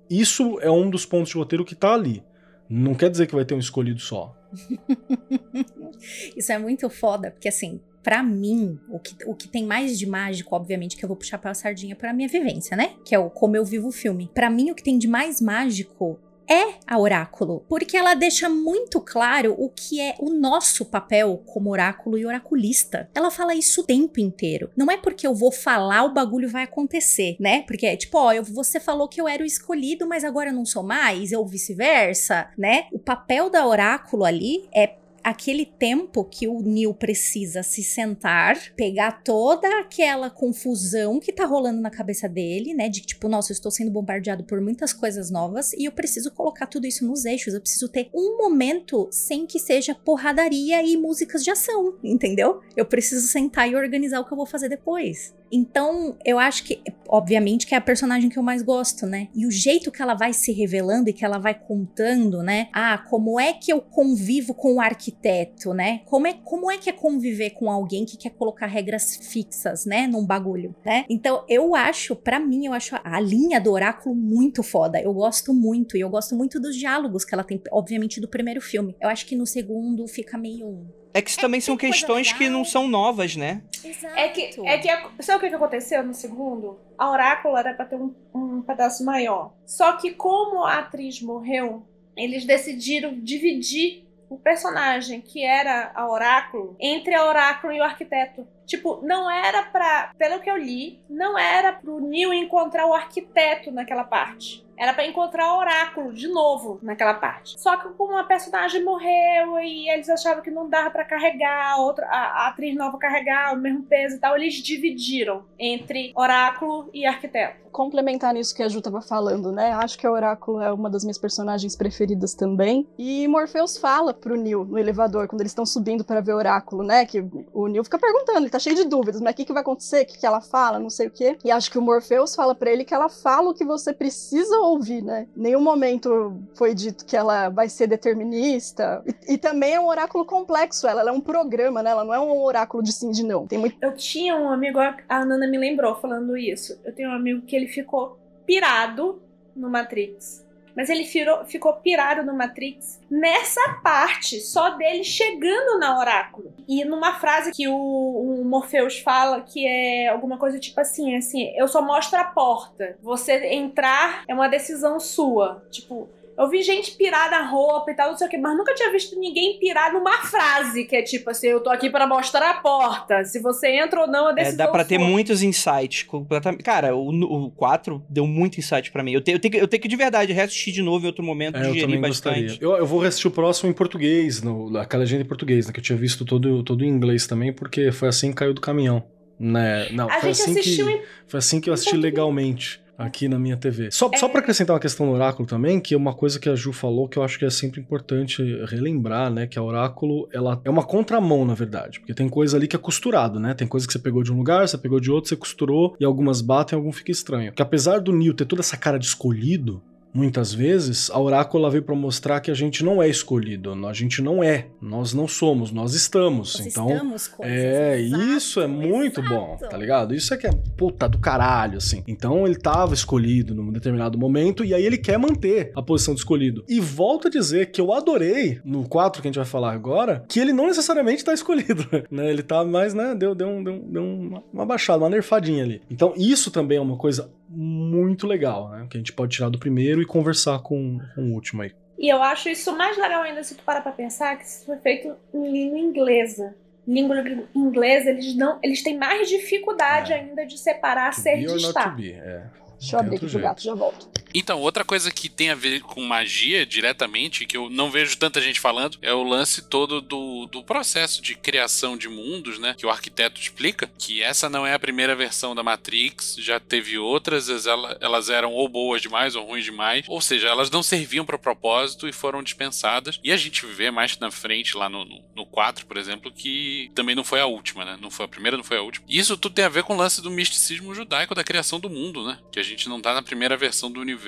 isso é um dos pontos de roteiro que tá ali. Não quer dizer que vai ter um escolhido só. Isso é muito foda, porque assim, pra mim, o que, o que tem mais de mágico, obviamente, que eu vou puxar pra sardinha pra minha vivência, né? Que é o como eu vivo o filme. Pra mim, o que tem de mais mágico é a oráculo, porque ela deixa muito claro o que é o nosso papel como oráculo e oraculista. Ela fala isso o tempo inteiro. Não é porque eu vou falar o bagulho vai acontecer, né? Porque é tipo, ó, você falou que eu era o escolhido, mas agora eu não sou mais, ou vice-versa, né? O papel da oráculo ali é aquele tempo que o Neil precisa se sentar, pegar toda aquela confusão que tá rolando na cabeça dele, né? De tipo, nossa, eu estou sendo bombardeado por muitas coisas novas e eu preciso colocar tudo isso nos eixos. Eu preciso ter um momento sem que seja porradaria e músicas de ação, entendeu? Eu preciso sentar e organizar o que eu vou fazer depois. Então, eu acho que, obviamente, que é a personagem que eu mais gosto, né? E o jeito que ela vai se revelando e que ela vai contando, né? Ah, como é que eu convivo com o arquiteto, né? Como é, como é que é conviver com alguém que quer colocar regras fixas, né? Num bagulho, né? Então, eu acho, pra mim, eu acho a linha do oráculo muito foda. Eu gosto muito. E eu gosto muito dos diálogos que ela tem, obviamente, do primeiro filme. Eu acho que no segundo fica meio. É que isso também são questões que não são novas, né? Exato. É que, é que a- sabe o que que aconteceu no segundo? A Oráculo era pra ter um, um pedaço maior. Só que como a atriz morreu, eles decidiram dividir o personagem que era a Oráculo entre a Oráculo e o arquiteto. Tipo, não era pra. Pelo que eu li, não era pro Neil encontrar o arquiteto naquela parte. Era pra encontrar o oráculo de novo naquela parte. Só que como a personagem morreu e eles achavam que não dava pra carregar, a outra, a, a atriz nova carregar o mesmo peso e tal, eles dividiram entre oráculo e arquiteto. complementar nisso que a Ju tava falando, né? Acho que a Oráculo é uma das minhas personagens preferidas também. E Morpheus fala pro Neil no elevador, quando eles estão subindo para ver o Oráculo, né? Que o Neil fica perguntando, ele tá cheio de dúvidas, mas o que, que vai acontecer? O que, que ela fala? Não sei o quê. E acho que o Morpheus fala para ele que ela fala o que você precisa ouvir, né? Nenhum momento foi dito que ela vai ser determinista. E, e também é um oráculo complexo, ela, ela é um programa, né? Ela não é um oráculo de sim de não. Tem muito. Eu tinha um amigo, a Nana me lembrou falando isso. Eu tenho um amigo que ele ficou pirado no Matrix. Mas ele firou- ficou pirado no Matrix nessa parte, só dele chegando na Oráculo. E numa frase que o, o Morpheus fala, que é alguma coisa tipo assim, assim, eu só mostro a porta. Você entrar é uma decisão sua. Tipo, Eu vi gente pirar na roupa e tal, não sei o que, mas nunca tinha visto ninguém pirar numa frase que é tipo assim: eu tô aqui para mostrar a porta. Se você entra ou não, é É, decisão dá pra ter muitos insights. Completamente. Cara, o, o 4 deu muito insight pra mim. Eu, te- eu tenho, que- eu tenho que de verdade reassistir de novo em outro momento, É, eu digerir também bastante. gostaria. Eu, eu vou assistir o próximo em português, no, aquela legenda em português, né? Que eu tinha visto todo, todo em inglês também, porque foi assim que caiu do caminhão. Né? Não, A foi gente assim que, em Foi assim que eu assisti legalmente aqui na minha TV. Só, É. só para acrescentar uma questão do oráculo também, que é uma coisa que a Ju falou que eu acho que é sempre importante relembrar, né? Que a oráculo, ela é uma contramão, na verdade. Porque tem coisa ali que é costurado, né? Tem coisa que você pegou de um lugar, você pegou de outro, você costurou, e algumas batem, algum fica estranho. Que apesar do Neil ter toda essa cara de escolhido, Muitas vezes, a oráculo ela veio para mostrar que a gente não é escolhido, a gente não é, nós não somos, nós estamos. Nós então, estamos é, exato, isso é muito bom, exato. tá ligado? Isso é que é puta do caralho, assim. Então ele tava escolhido num determinado momento e aí ele quer manter a posição de escolhido. E volto a dizer que eu adorei, no 4 que a gente vai falar agora, que ele não necessariamente tá escolhido, né? Ele tá mais, né? Deu, deu, um- deu, um- deu uma, uma baixada, uma nerfadinha ali. Então isso também é uma coisa muito legal, né? Que a gente pode tirar do primeiro e conversar com, com o último aí. E eu acho isso mais legal ainda se tu parar pra pensar que isso foi feito em língua inglesa. Língua inglesa, eles não, eles têm mais dificuldade É. ainda de separar To ser be de or not to estar. be, é. Deixa eu abrir aqui pro gato, já volto. Então, outra coisa que tem a ver com magia diretamente, que eu não vejo tanta gente falando, é o lance todo do, do processo de criação de mundos, né? Que o arquiteto explica. Que essa não é a primeira versão da Matrix, já teve outras, as- ela- elas eram ou boas demais ou ruins demais. Ou seja, elas não serviam para o propósito e foram dispensadas. E a gente vê mais na frente, lá no, no, no 4, por exemplo, que também não foi a última, né? Não foi a primeira, não foi a última. E isso tudo tem a ver com o lance do misticismo judaico da criação do mundo, né? Que a gente não tá na primeira versão do universo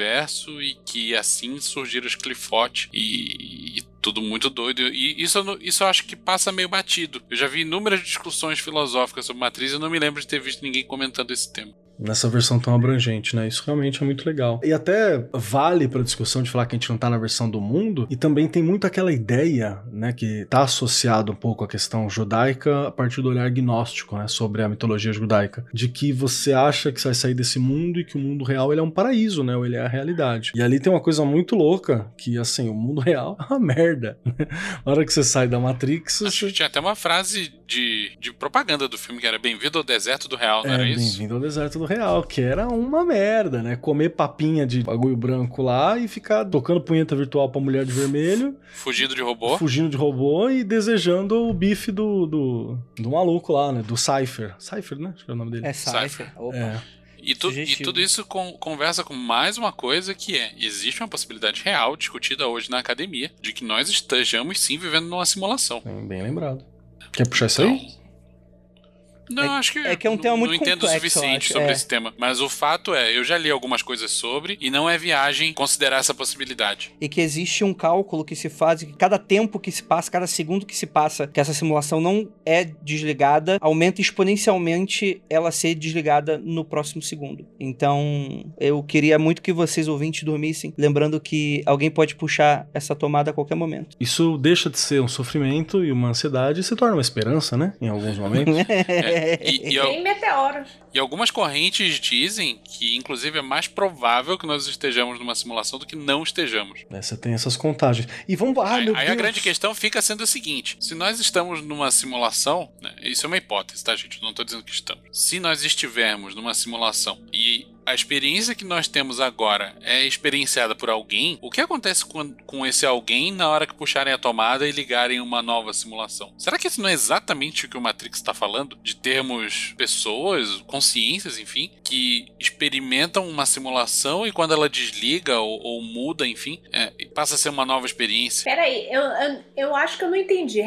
e que assim surgiram os clifotes e, e tudo muito doido. E isso, isso eu acho que passa meio batido. Eu já vi inúmeras discussões filosóficas sobre matriz e não me lembro de ter visto ninguém comentando esse tema. Nessa versão tão abrangente, né? Isso realmente é muito legal. E até vale para discussão de falar que a gente não tá na versão do mundo, e também tem muito aquela ideia, né, que tá associado um pouco à questão judaica a partir do olhar gnóstico, né, sobre a mitologia judaica, de que você acha que você vai sair desse mundo e que o mundo real ele é um paraíso, né, ou ele é a realidade. E ali tem uma coisa muito louca, que assim, o mundo real é uma merda. Na hora que você sai da Matrix, Acho que você tinha até uma frase de, de propaganda do filme que era Bem-vindo ao deserto do real, não É, era isso? bem-vindo ao deserto do real, que era uma merda, né? Comer papinha de bagulho branco lá e ficar tocando punheta virtual pra mulher de vermelho, Fugido de robô. fugindo de robô e desejando o bife do, do, do maluco lá, né? Do Cypher. Cypher, né? Acho que é o nome dele. É Cypher. Opa. É. E, tu- e tudo isso con- conversa com mais uma coisa que é: existe uma possibilidade real discutida hoje na academia de que nós estejamos sim vivendo numa simulação. Bem, bem lembrado. Quer puxar isso aí? Não, acho que. é que é um não- tema muito Não entendo complexo, o suficiente sobre é. esse tema. Mas o fato é, eu já li algumas coisas sobre e não é viagem considerar essa possibilidade. E que existe um cálculo que se faz, que cada tempo que se passa, cada segundo que se passa, que essa simulação não é desligada, aumenta exponencialmente ela ser desligada no próximo segundo. Então, eu queria muito que vocês ouvintes dormissem, lembrando que alguém pode puxar essa tomada a qualquer momento. Isso deixa de ser um sofrimento e uma ansiedade e se torna uma esperança, né? Em alguns momentos. É, e, e al- Tem meteoro. e algumas correntes dizem que, inclusive, é mais provável que nós estejamos numa simulação do que não estejamos. Você tem essas contagens. E vamos. Ah, aí meu aí a grande questão fica sendo o seguinte: se nós estamos numa simulação, né, isso é uma hipótese, tá, gente? Eu não tô dizendo que estamos. Se nós estivermos numa simulação e a experiência que nós temos agora é experienciada por alguém, o que acontece com, com esse alguém na hora que puxarem a tomada e ligarem uma nova simulação? Será que isso não é exatamente o que o Matrix está falando? De termos pessoas, consciências, enfim, que experimentam uma simulação e quando ela desliga ou, ou muda, enfim, é, passa a ser uma nova experiência. Peraí, eu, eu, eu acho que eu não entendi.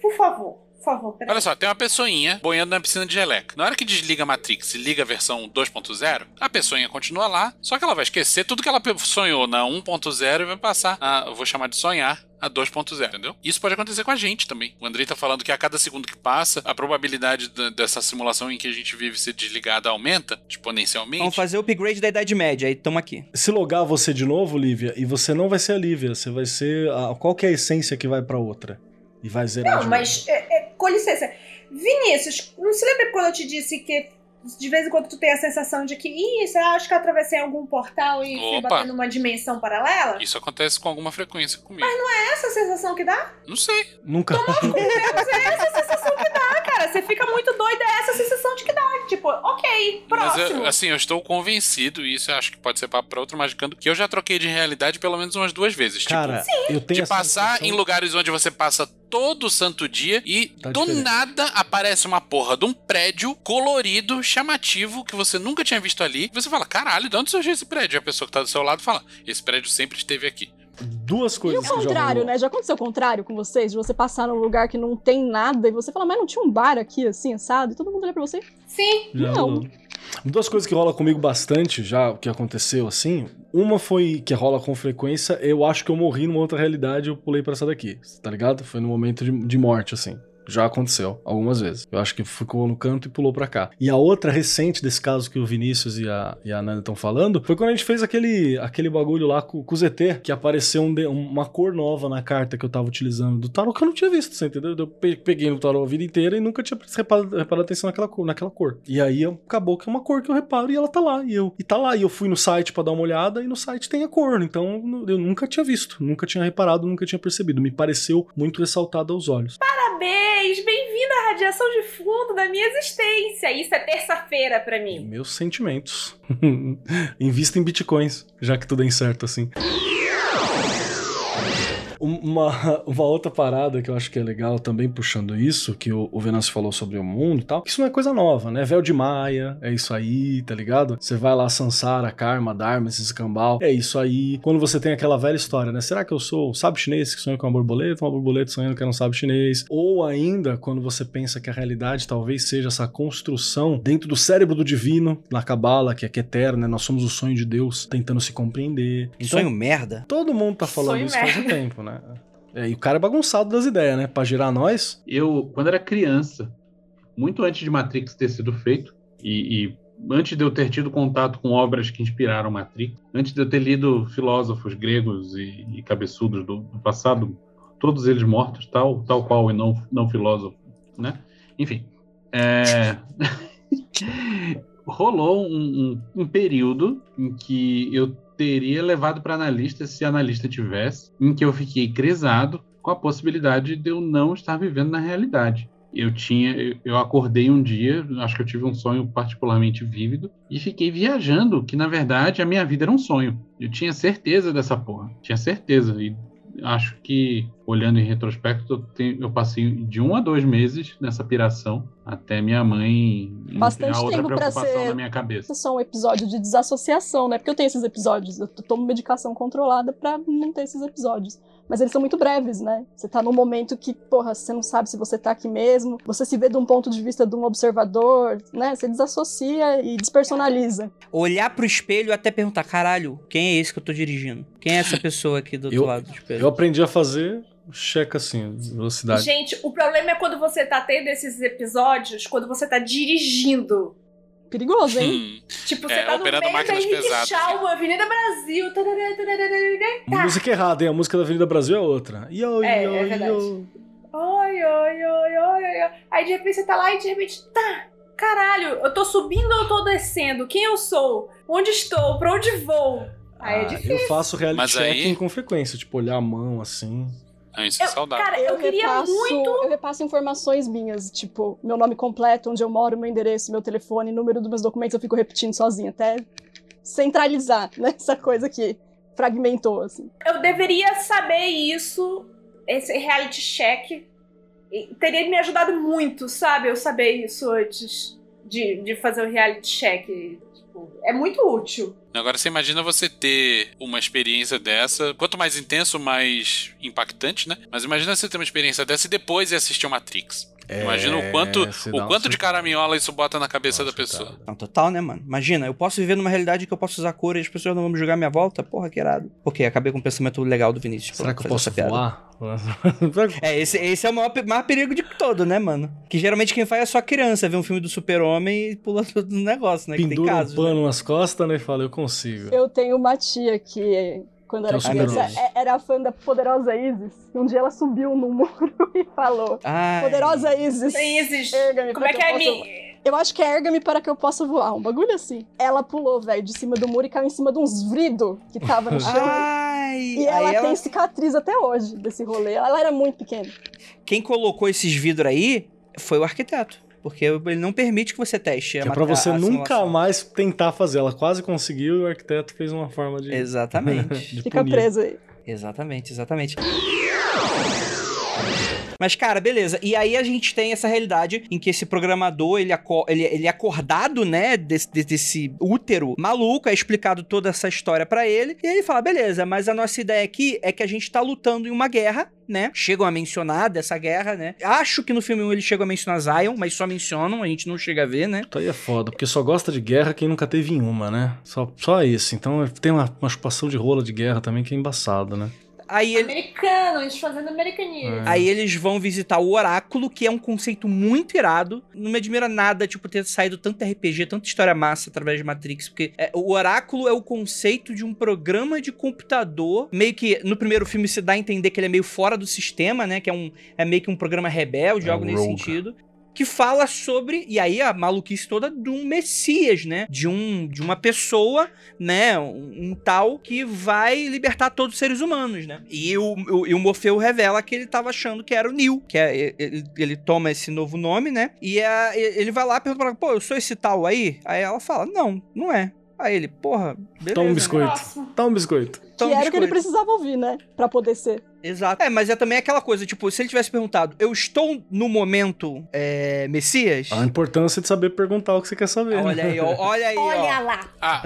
Por favor, por favor, peraí. Olha só, tem uma pessoinha boiando na piscina de geleca. Na hora que desliga a Matrix e liga a versão 2.0, a pessoinha continua lá, só que ela vai esquecer tudo que ela sonhou na 1.0 e vai passar a, eu vou chamar de sonhar, a 2.0, entendeu? Isso pode acontecer com a gente também. O Andrei tá falando que a cada segundo que passa, a probabilidade da- dessa simulação em que a gente vive ser desligada aumenta exponencialmente. Vamos fazer o upgrade da Idade Média, aí tamo aqui. Se logar você de novo, Lívia, e você não vai ser a Lívia, você vai ser. A, qual que é a essência que vai pra outra? E vai zerar Não, de mas, é, é, com licença. Vinícius, não se lembra quando eu te disse que de vez em quando tu tem a sensação de que, ih, você acha que eu atravessei algum portal e fui Opa. bater numa dimensão paralela? Isso acontece com alguma frequência comigo. É essa a sensação que dá? Não sei. Nunca. Mas é essa a sensação que dá, cara. Você fica muito doido, é essa a sensação de que. Tipo, ok, Mas próximo. eu, assim, eu estou convencido, e isso eu acho que pode ser papo pra outro magicando, que eu já troquei de realidade pelo menos umas duas vezes. Cara, tipo, eu tenho de passar sensação- em lugares onde você passa todo santo dia e Tá do diferente. nada aparece uma porra de um prédio colorido, chamativo, que você nunca tinha visto ali. E você fala, caralho, de onde surgiu esse prédio? E a pessoa que tá do seu lado fala, esse prédio sempre esteve aqui. Duas E coisas o que já contrário, né? Já aconteceu o contrário com vocês? De você passar num lugar que não tem nada e você fala, mas não tinha um bar aqui, assim, assado? E todo mundo olha pra você. Sim. Já Não. rolou. Duas coisas que rola comigo bastante já, que aconteceu assim. Uma foi que rola com frequência, eu acho que eu morri numa outra realidade eu pulei pra essa daqui, tá ligado? Foi no momento de, de morte, assim. Já aconteceu algumas vezes. Eu acho que ficou no canto e pulou pra cá. E a outra recente desse caso que o Vinícius e a, e a Nana estão falando foi quando a gente fez aquele, aquele bagulho lá com, com o ZT, que apareceu um uma cor nova na carta que eu tava utilizando do tarô que eu não tinha visto, você entendeu? Eu pe- peguei no tarô a vida inteira e nunca tinha reparado, reparado atenção naquela cor, naquela cor. E aí acabou que é uma cor que eu reparo e ela tá lá. E eu e tá lá. E eu fui no site pra dar uma olhada e no site tem a cor. Então eu nunca tinha visto, nunca tinha reparado, nunca tinha percebido. Me pareceu muito ressaltado aos olhos. Parabéns, bem-vindo à radiação de fundo da minha existência. Isso é terça-feira pra mim. Meus sentimentos. Invista em bitcoins, já que tudo é incerto assim. Uma, uma outra parada que eu acho que é legal também puxando isso, que o, o Venâncio falou sobre o mundo e tal, que isso não é coisa nova, né? Véu de Maia, é isso aí, tá ligado? Você vai lá, Sansara, Karma, Dharma, esse escambau, é isso aí. Quando você tem aquela velha história, né? Será que eu sou um sábio chinês que sonha com uma borboleta, uma borboleta sonhando que era um sábio chinês? Ou ainda, quando você pensa que a realidade talvez seja essa construção dentro do cérebro do divino, na Cabala, que é, que é eterna, né? Nós somos o sonho de Deus tentando se compreender. Então, Sonho merda. Todo mundo tá falando Sonho isso faz um merda. tempo, né? É, e o cara é bagunçado das ideias, né? Pra gerar nós. Eu, quando era criança, muito antes de Matrix ter sido feito, e, e antes de eu ter tido contato com obras que inspiraram Matrix, antes de eu ter lido filósofos gregos e, e cabeçudos do, do passado, todos eles mortos, tal, tal qual e não, não filósofo, né? Enfim, é... rolou um, um- um período em que eu teria levado para analista se analista tivesse, em que eu fiquei crisado com a possibilidade de eu não estar vivendo na realidade. Eu tinha, eu acordei um dia, acho que eu tive um sonho particularmente vívido e fiquei viajando, que na verdade a minha vida era um sonho. Eu tinha certeza dessa porra, tinha certeza e acho que olhando em retrospecto eu, passei de um a dois meses nessa piração até minha mãe Bastante enfiar outra tempo pra preocupação ser- na minha cabeça. Só um episódio de desassociação, né? Porque eu tenho esses episódios, eu tomo medicação controlada pra não ter esses episódios. Mas eles são muito breves, né? Você tá num momento que, porra, você não sabe se você tá aqui mesmo, você se vê de um ponto de vista de um observador, né? Você desassocia e despersonaliza. Olhar pro espelho e até perguntar, caralho, quem é esse que eu tô dirigindo? Quem é essa pessoa aqui do outro Eu- lado do espelho? Eu aprendi a fazer checa assim, velocidade. Gente, o problema é quando você tá tendo esses episódios, quando você tá dirigindo. Perigoso, hein? Hum, Tipo, você É, tá no meio da Henrique. Shaw, Avenida Brasil. tarará, tarará, tarará. Tá. Música errada, hein? A música da Avenida Brasil é outra. Yo, É, yo, é verdade. yo. Oi, oi, oi, oi, oi. Aí de repente você tá lá e de repente, tá, caralho, eu tô subindo ou eu tô descendo? Quem eu sou? Onde estou? Pra onde vou? Aí é Ah, difícil. eu faço reality Mas aí- checking com frequência, tipo, olhar a mão assim. Não, isso é Eu- saudável. Cara, eu, queria repasso, muito. Eu repasso informações minhas, tipo, meu nome completo, onde eu moro, meu endereço, meu telefone, número dos meus documentos, eu fico repetindo sozinha, até centralizar, né? Essa coisa que fragmentou, assim. Eu deveria saber isso, esse reality check. E teria me ajudado muito, sabe? Eu saber isso antes de, de fazer o reality check. Tipo, é muito útil. Agora você imagina você ter uma experiência dessa, quanto mais intenso, mais impactante, né? Mas imagina você ter uma experiência dessa e depois ir assistir o Matrix. Imagina o quanto, você o dá um quanto de caraminhola isso bota na cabeça da Nossa, pessoa. cara. Não, total, né, mano? Imagina, eu posso viver numa realidade que eu posso usar cor e as pessoas não vão me julgar minha volta? Porra, que irado. Ok, acabei com o pensamento legal do Vinícius. Será que eu posso voar? É, esse, esse é o maior, maior perigo de todo, né, mano? Que geralmente quem faz é só criança, vê um filme do super-homem e pula tudo no negócio, né? que tem Pendura casos, um né? pano nas costas, né? E fala, eu consigo. Eu tenho uma tia que, quando era criança, é- era fã da poderosa Isis. E um dia ela subiu no muro e falou: Ai. Poderosa Isis. Isis, como é que é? eu Me, possa- Eu acho que é erga-me para que eu possa voar. Um bagulho assim. Ela pulou, velho, de cima do muro e caiu em cima de uns vridos que tava no chão. Ai, e ela aí tem ela... cicatriz até hoje desse rolê. Ela era muito pequena. quem colocou esses vidros aí foi o arquiteto. Porque ele não permite que você teste. a Que é pra mat- você a nunca simulação. mais tentar fazer. Ela quase conseguiu e o arquiteto fez uma forma de. Exatamente. de Fica punir. preso aí. Exatamente, exatamente. Mas, cara, beleza. E aí a gente tem essa realidade em que esse programador, ele, aco- ele, ele é acordado, né, desse, de- desse útero maluco, é explicado toda essa história pra ele, e ele fala, beleza, mas a nossa ideia aqui é que a gente tá lutando em uma guerra, né? Chegam a mencionar dessa guerra, né? Acho que no filme 1 eles chegam a mencionar Zion, mas só mencionam, a gente não chega a ver, né? Isso aí é foda, porque só gosta de guerra quem nunca teve em uma, né? Só, só isso. Então tem uma, uma chupação de rola de guerra também que é embaçado, né? Aí ele, Americanos fazendo americanismo. É. Aí eles vão visitar o Oráculo, que é um conceito muito irado. Não me admira nada, tipo, ter saído tanto RPG, tanta história massa através de Matrix, porque é, o Oráculo é o conceito de um programa de computador, meio que no primeiro filme se dá a entender que ele é meio fora do sistema, né? Que é, um, é meio que um programa rebelde, É algo um nesse sentido. Que fala sobre, e aí a maluquice toda de um Messias, né? De, um, de uma pessoa, né? Um, um tal que vai libertar todos os seres humanos, né? E o, o, e o Morfeu revela que ele tava achando que era o Neo, que é, ele, ele toma esse novo nome, né? E a- ele vai lá e pergunta pra ela, pô, eu sou esse tal aí? Aí ela fala, não, não é. Aí ele, porra, beleza. Toma um né? biscoito. Próximo. Toma um biscoito. Que era o que ele precisava ouvir, né? Pra poder ser. Exato. É, mas é também aquela coisa, tipo, se ele tivesse perguntado, eu estou no momento é, Messias? A importância de saber perguntar o que você quer saber. né? Olha aí, ó, olha aí, Olha ó. lá. Ah,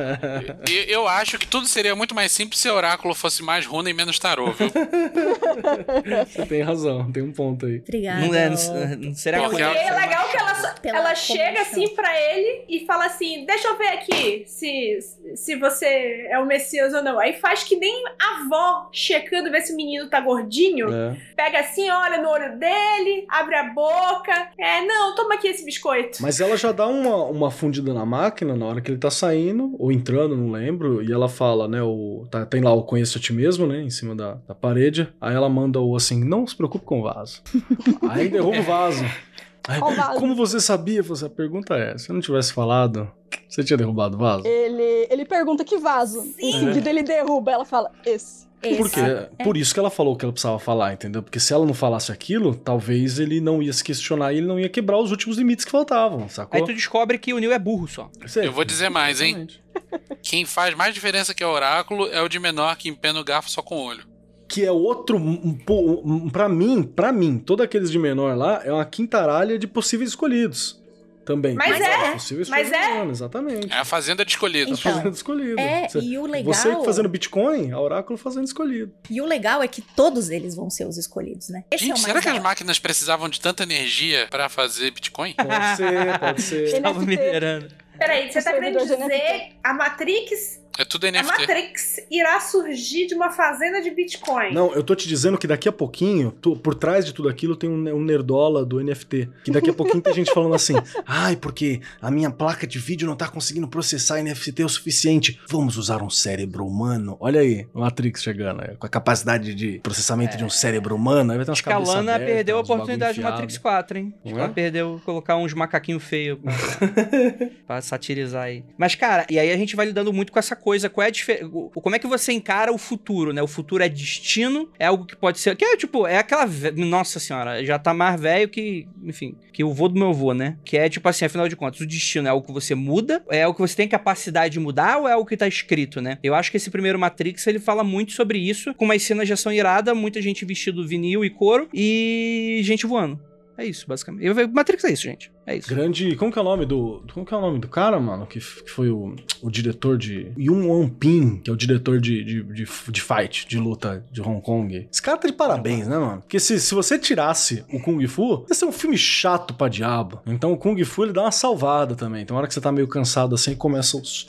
eu, eu acho que tudo seria muito mais simples se o oráculo fosse mais runa e menos tarô, viu? Você tem razão, tem um ponto aí. Obrigada. Não, é, não, não seria Porque E coisa. é legal que ela, ela chega assim pra ele e fala assim: Deixa eu ver aqui se, se você é o Messias ou não. Aí faz que nem a avó checando ver se o menino tá gordinho. É. Pega assim, olha no olho dele, abre a boca. É, não, toma aqui esse biscoito. Mas ela já dá uma, uma fundida na máquina na hora que ele tá saindo, ou entrando, não lembro, e ela fala, né, o, tá- tem lá o conheço a ti mesmo, né, em cima da, da parede, aí ela manda o assim, não se preocupe com o vaso. aí derruba o vaso. Como você sabia? Você, a pergunta é, se eu não tivesse falado, você tinha derrubado o vaso? Ele, ele pergunta que vaso. Em seguida ele derruba. Ela fala, esse. Esse. Porque, por isso que ela falou o que ela precisava falar, entendeu? Porque se ela não falasse aquilo, talvez ele não ia se questionar e ele não ia quebrar os últimos limites que faltavam, sacou? Aí tu descobre que o Neo é burro só. Eu vou dizer mais, hein? Quem faz mais diferença que o oráculo é o de menor que empena o garfo só com o olho. Que é outro, um, um, um, pra mim, pra mim, todos aqueles de menor lá é uma quintaralha de possíveis escolhidos. Também. Mas é, Possíveis mas escolhidos, é. exatamente. É a fazenda de escolhido. Então, Fazendo escolhido. É, Você- e o legal. Você fazendo Bitcoin, a Oráculo fazendo escolhido. E o legal é que todos eles vão ser os escolhidos, né? Esse é Gente, o será que as máquinas precisavam de tanta energia pra fazer Bitcoin? Pode ser, pode ser. Tava NFT. minerando. Peraí, você tá querendo de dizer a Matrix, É tudo a NFT. Matrix irá surgir de uma fazenda de Bitcoin. Não, eu tô te dizendo que daqui a pouquinho, tu- por trás de tudo aquilo tem um, um nerdola do NFT. Que daqui a pouquinho tem gente falando assim: ai, porque a minha placa de vídeo não tá conseguindo processar NFT o suficiente. Vamos usar um cérebro humano. Olha aí, o Matrix chegando, é, com a capacidade de processamento de um cérebro humano. Aí vai ter umas Acho que a cabeças Lana abertas, perdeu a oportunidade de. Matrix 4, hein? Acho que é? ela perdeu colocar uns macaquinhos feios pra, pra satirizar aí. Mas, cara, e aí a gente vai lidando muito com essa coisa. Qual é a difer- o- Como é que você encara o futuro, né? O futuro é destino, é algo que pode ser. Que é tipo, é aquela. Nossa senhora, já tá mais velho que. Enfim, que o vô do meu avô, né? Que é tipo assim, afinal de contas, o destino é algo que você muda, é algo que você tem capacidade de mudar ou é algo que tá escrito, né? Eu acho que esse primeiro Matrix ele fala muito sobre isso, com umas cenas de ação irada, muita gente vestido vinil e couro e gente voando. É isso, basicamente. Eu- Matrix é isso, gente. É isso. Grande. Como que é o nome do. Como que é o nome do cara, mano? Que, que foi o, o diretor de. Yun Won Pin, que é o diretor de, de, de, de fight, de luta de Hong Kong. Esse cara tá de parabéns, né, mano? Porque se, se você tirasse o Kung Fu, ia ser um filme chato pra diabo. Então o Kung Fu ele dá uma salvada também. Então, na hora que você tá meio cansado assim, começa os.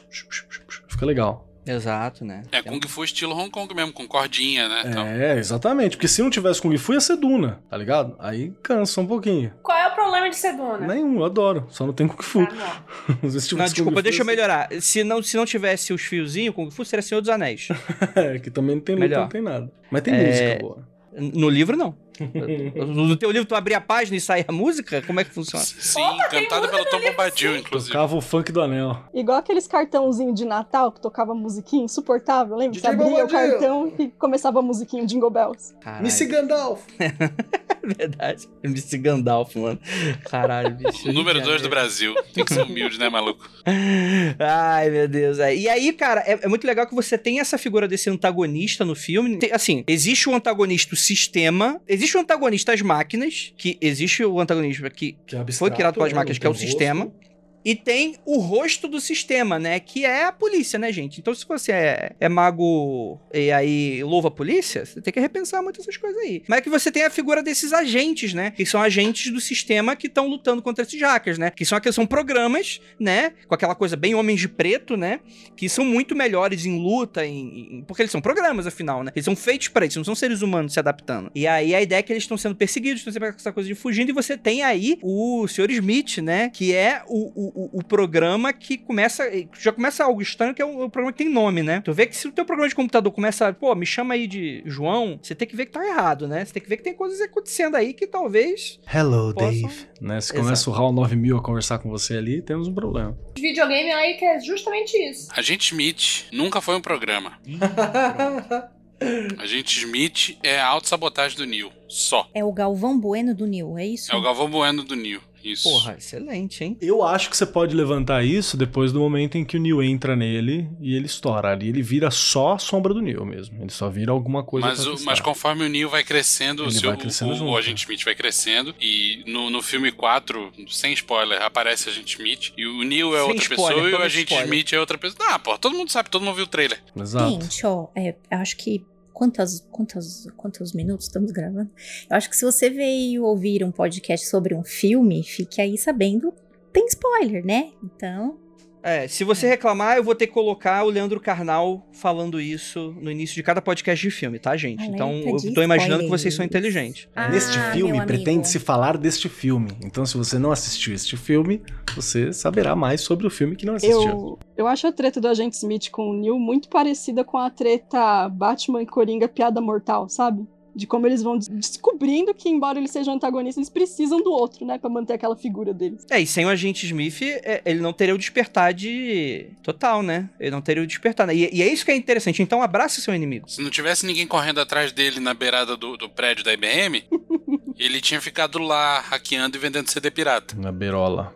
Fica legal. Exato, né? É Kung Fu estilo Hong Kong mesmo, com cordinha, né? Então, É, exatamente. Porque se não tivesse Kung Fu, ia ser Duna, tá ligado? Aí cansa um pouquinho. Qual é o problema de ser dona? Nenhum, eu adoro. Só não tem Kung Fu. Ah, não. Não, desculpa, Kung Fu, deixa eu ser- melhorar. Se não, se não tivesse os fiozinhos, Kung Fu seria Senhor dos Anéis. É, que também não tem luta, não tem nada. Mas tem É, música boa. No livro, não. No teu livro, tu abria a página e saía a música? Como é que funciona? Sim, cantada pelo Tom Bombadil, inclusive. Tocava o funk do anel. Igual aqueles cartãozinhos de Natal que tocava musiquinha insuportável, lembra? Você abria o cartão e começava a musiquinha Jingle Bells. Caralho, Missy Gandalf. verdade. MC Gandalf, mano. Caralho, bicho. O número 2 do Brasil. Tem que ser humilde, né, maluco? Ai, meu Deus. é. E aí, cara, é, é muito legal que você tem essa figura desse antagonista no filme. Tem- assim, existe o antagonista, o sistema. Existe o antagonista, as máquinas. Que existe o antagonista que Que é foi criado pelas máquinas, que é o tem rosto. E tem o rosto do sistema, né? Que é a polícia, né, gente? Então, se você é, é mago e aí louva a polícia, você tem que repensar muito essas coisas aí. Mas é que você tem a figura desses agentes, né? Que são agentes do sistema que estão lutando contra esses hackers, né? Que são aqueles são programas, né? Com aquela coisa bem homens de preto, né? Que são muito melhores em luta, em, em- porque eles são programas, afinal, né? Eles são feitos pra isso, não são seres humanos se adaptando. E aí a ideia é que eles estão sendo perseguidos, estão sempre com essa coisa de fugindo, e você tem aí o Sr. Smith, né? Que é o, o, o- o programa que começa. Já começa algo estranho, que é o, o programa que tem nome, né? Tu vê que se o teu programa de computador começa, pô, me chama aí de João, você tem que ver que tá errado, né? Você tem que ver que tem coisas acontecendo aí que talvez. Hello, Possam- Dave. Né, se Exato. começa o HAL 9000 a conversar com você ali, temos um problema. Videogame aí que é justamente isso. Agente Smith nunca foi um programa. Agente Smith é a autossabotagem do Neil. Só. É o Galvão Bueno do Nil, é isso? É o Galvão Bueno do Neil. Isso. Porra, excelente, hein? Eu acho que você pode levantar isso depois do momento em que o Neil entra nele e ele estoura. Ali ele vira só a sombra do Neil mesmo. Ele só vira alguma coisa Mas, o- mas conforme o Neil vai crescendo, o, Ele seu, vai crescendo o, junto. o Agente Smith vai crescendo. E no, no filme 4, sem spoiler, aparece o Agente Smith. E o Neil é Sem outra spoiler, pessoa e o toma Agente spoiler. Smith é outra pessoa. Ah, pô, todo mundo sabe, todo mundo viu o trailer. Exato. Gente, ó, é, eu acho que. Quantas, quantas, quantos minutos estamos gravando? Eu acho que se você veio ouvir um podcast sobre um filme, fique aí sabendo. Tem spoiler, né? Então. É, se você reclamar, eu vou ter que colocar o Leandro Carnal falando isso no início de cada podcast de filme, tá, gente? Alerta Então, eu tô imaginando que vocês são inteligentes. Ah, Neste filme, pretende-se falar deste filme. Então, se você não assistiu este filme, você saberá mais sobre o filme que não assistiu. Eu, eu acho a treta do Agente Smith com o Neil muito parecida com a treta Batman e Coringa Piada Mortal, sabe? De como eles vão des- descobrindo que, embora eles sejam antagonistas, eles precisam do outro, né? Pra manter aquela figura deles. É, e sem o agente Smith, é, ele não teria o despertar de. Total, né? Ele não teria o despertar. Né? E, e é isso que é interessante. Então, abraça seu inimigo. Se não tivesse ninguém correndo atrás dele na beirada do, do prédio da IBM, ele tinha ficado lá hackeando e vendendo CD pirata. Na berola.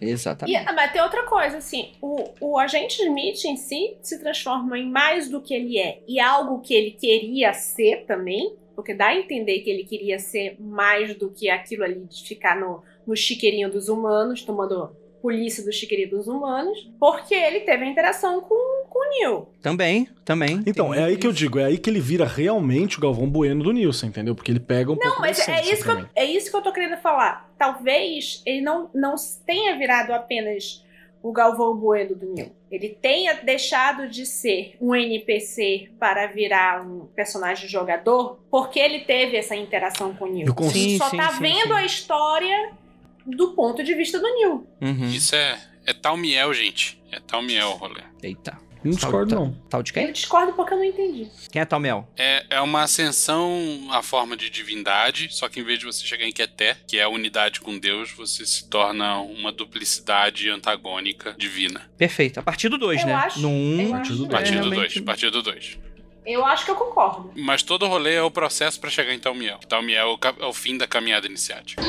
Exatamente. E, ah, mas tem outra coisa, assim, o, o agente Smith em si se transforma em mais do que ele é e algo que ele queria ser também, porque dá a entender que ele queria ser mais do que aquilo ali de ficar no, no chiqueirinho dos humanos, tomando polícia do chiqueirinho dos humanos, porque ele teve a interação com, com o Neil. Também, também. Então, é aí que eu digo, é aí que ele vira realmente o Galvão Bueno do Nilson, entendeu? Porque ele pega um Não, pouco mas é isso, que eu, é isso que eu tô querendo falar. Talvez ele não, não tenha virado apenas o Galvão Bueno do Neil. Ele tenha deixado de ser um NPC para virar um personagem jogador, porque ele teve essa interação com o Neil. Eu cons- Sim, só sim, tá sim, vendo sim. a história do ponto de vista do Neil. Uhum. Isso é, é Talmiel, gente. É Talmiel o rolê. Eita. Não discordo, não. Tal de Eu quem? discordo porque eu não entendi. Quem é Talmel? É, é uma ascensão à forma de divindade, só que em vez de você chegar em Keter, que é a unidade com Deus, você se torna uma duplicidade antagônica divina. Perfeito. A partir do 2, Eu né? acho- No 1. eu Um, acho- do dois. Partido realmente- 2, partido 2. Eu acho que eu concordo. Mas todo o rolê é o processo pra chegar em Talmiel. Talmiel é o, é o fim da caminhada iniciática.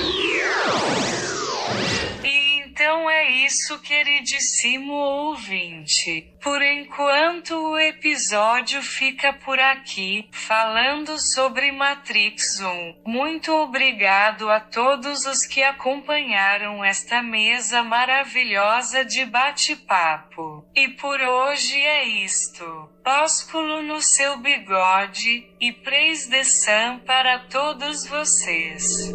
Então é isso, queridíssimo ouvinte. Por enquanto o episódio fica por aqui, falando sobre Matrix 1. Muito obrigado a todos os que acompanharam esta mesa maravilhosa de bate-papo. E por hoje é isto. Ósculo no seu bigode e praise the sun para todos vocês.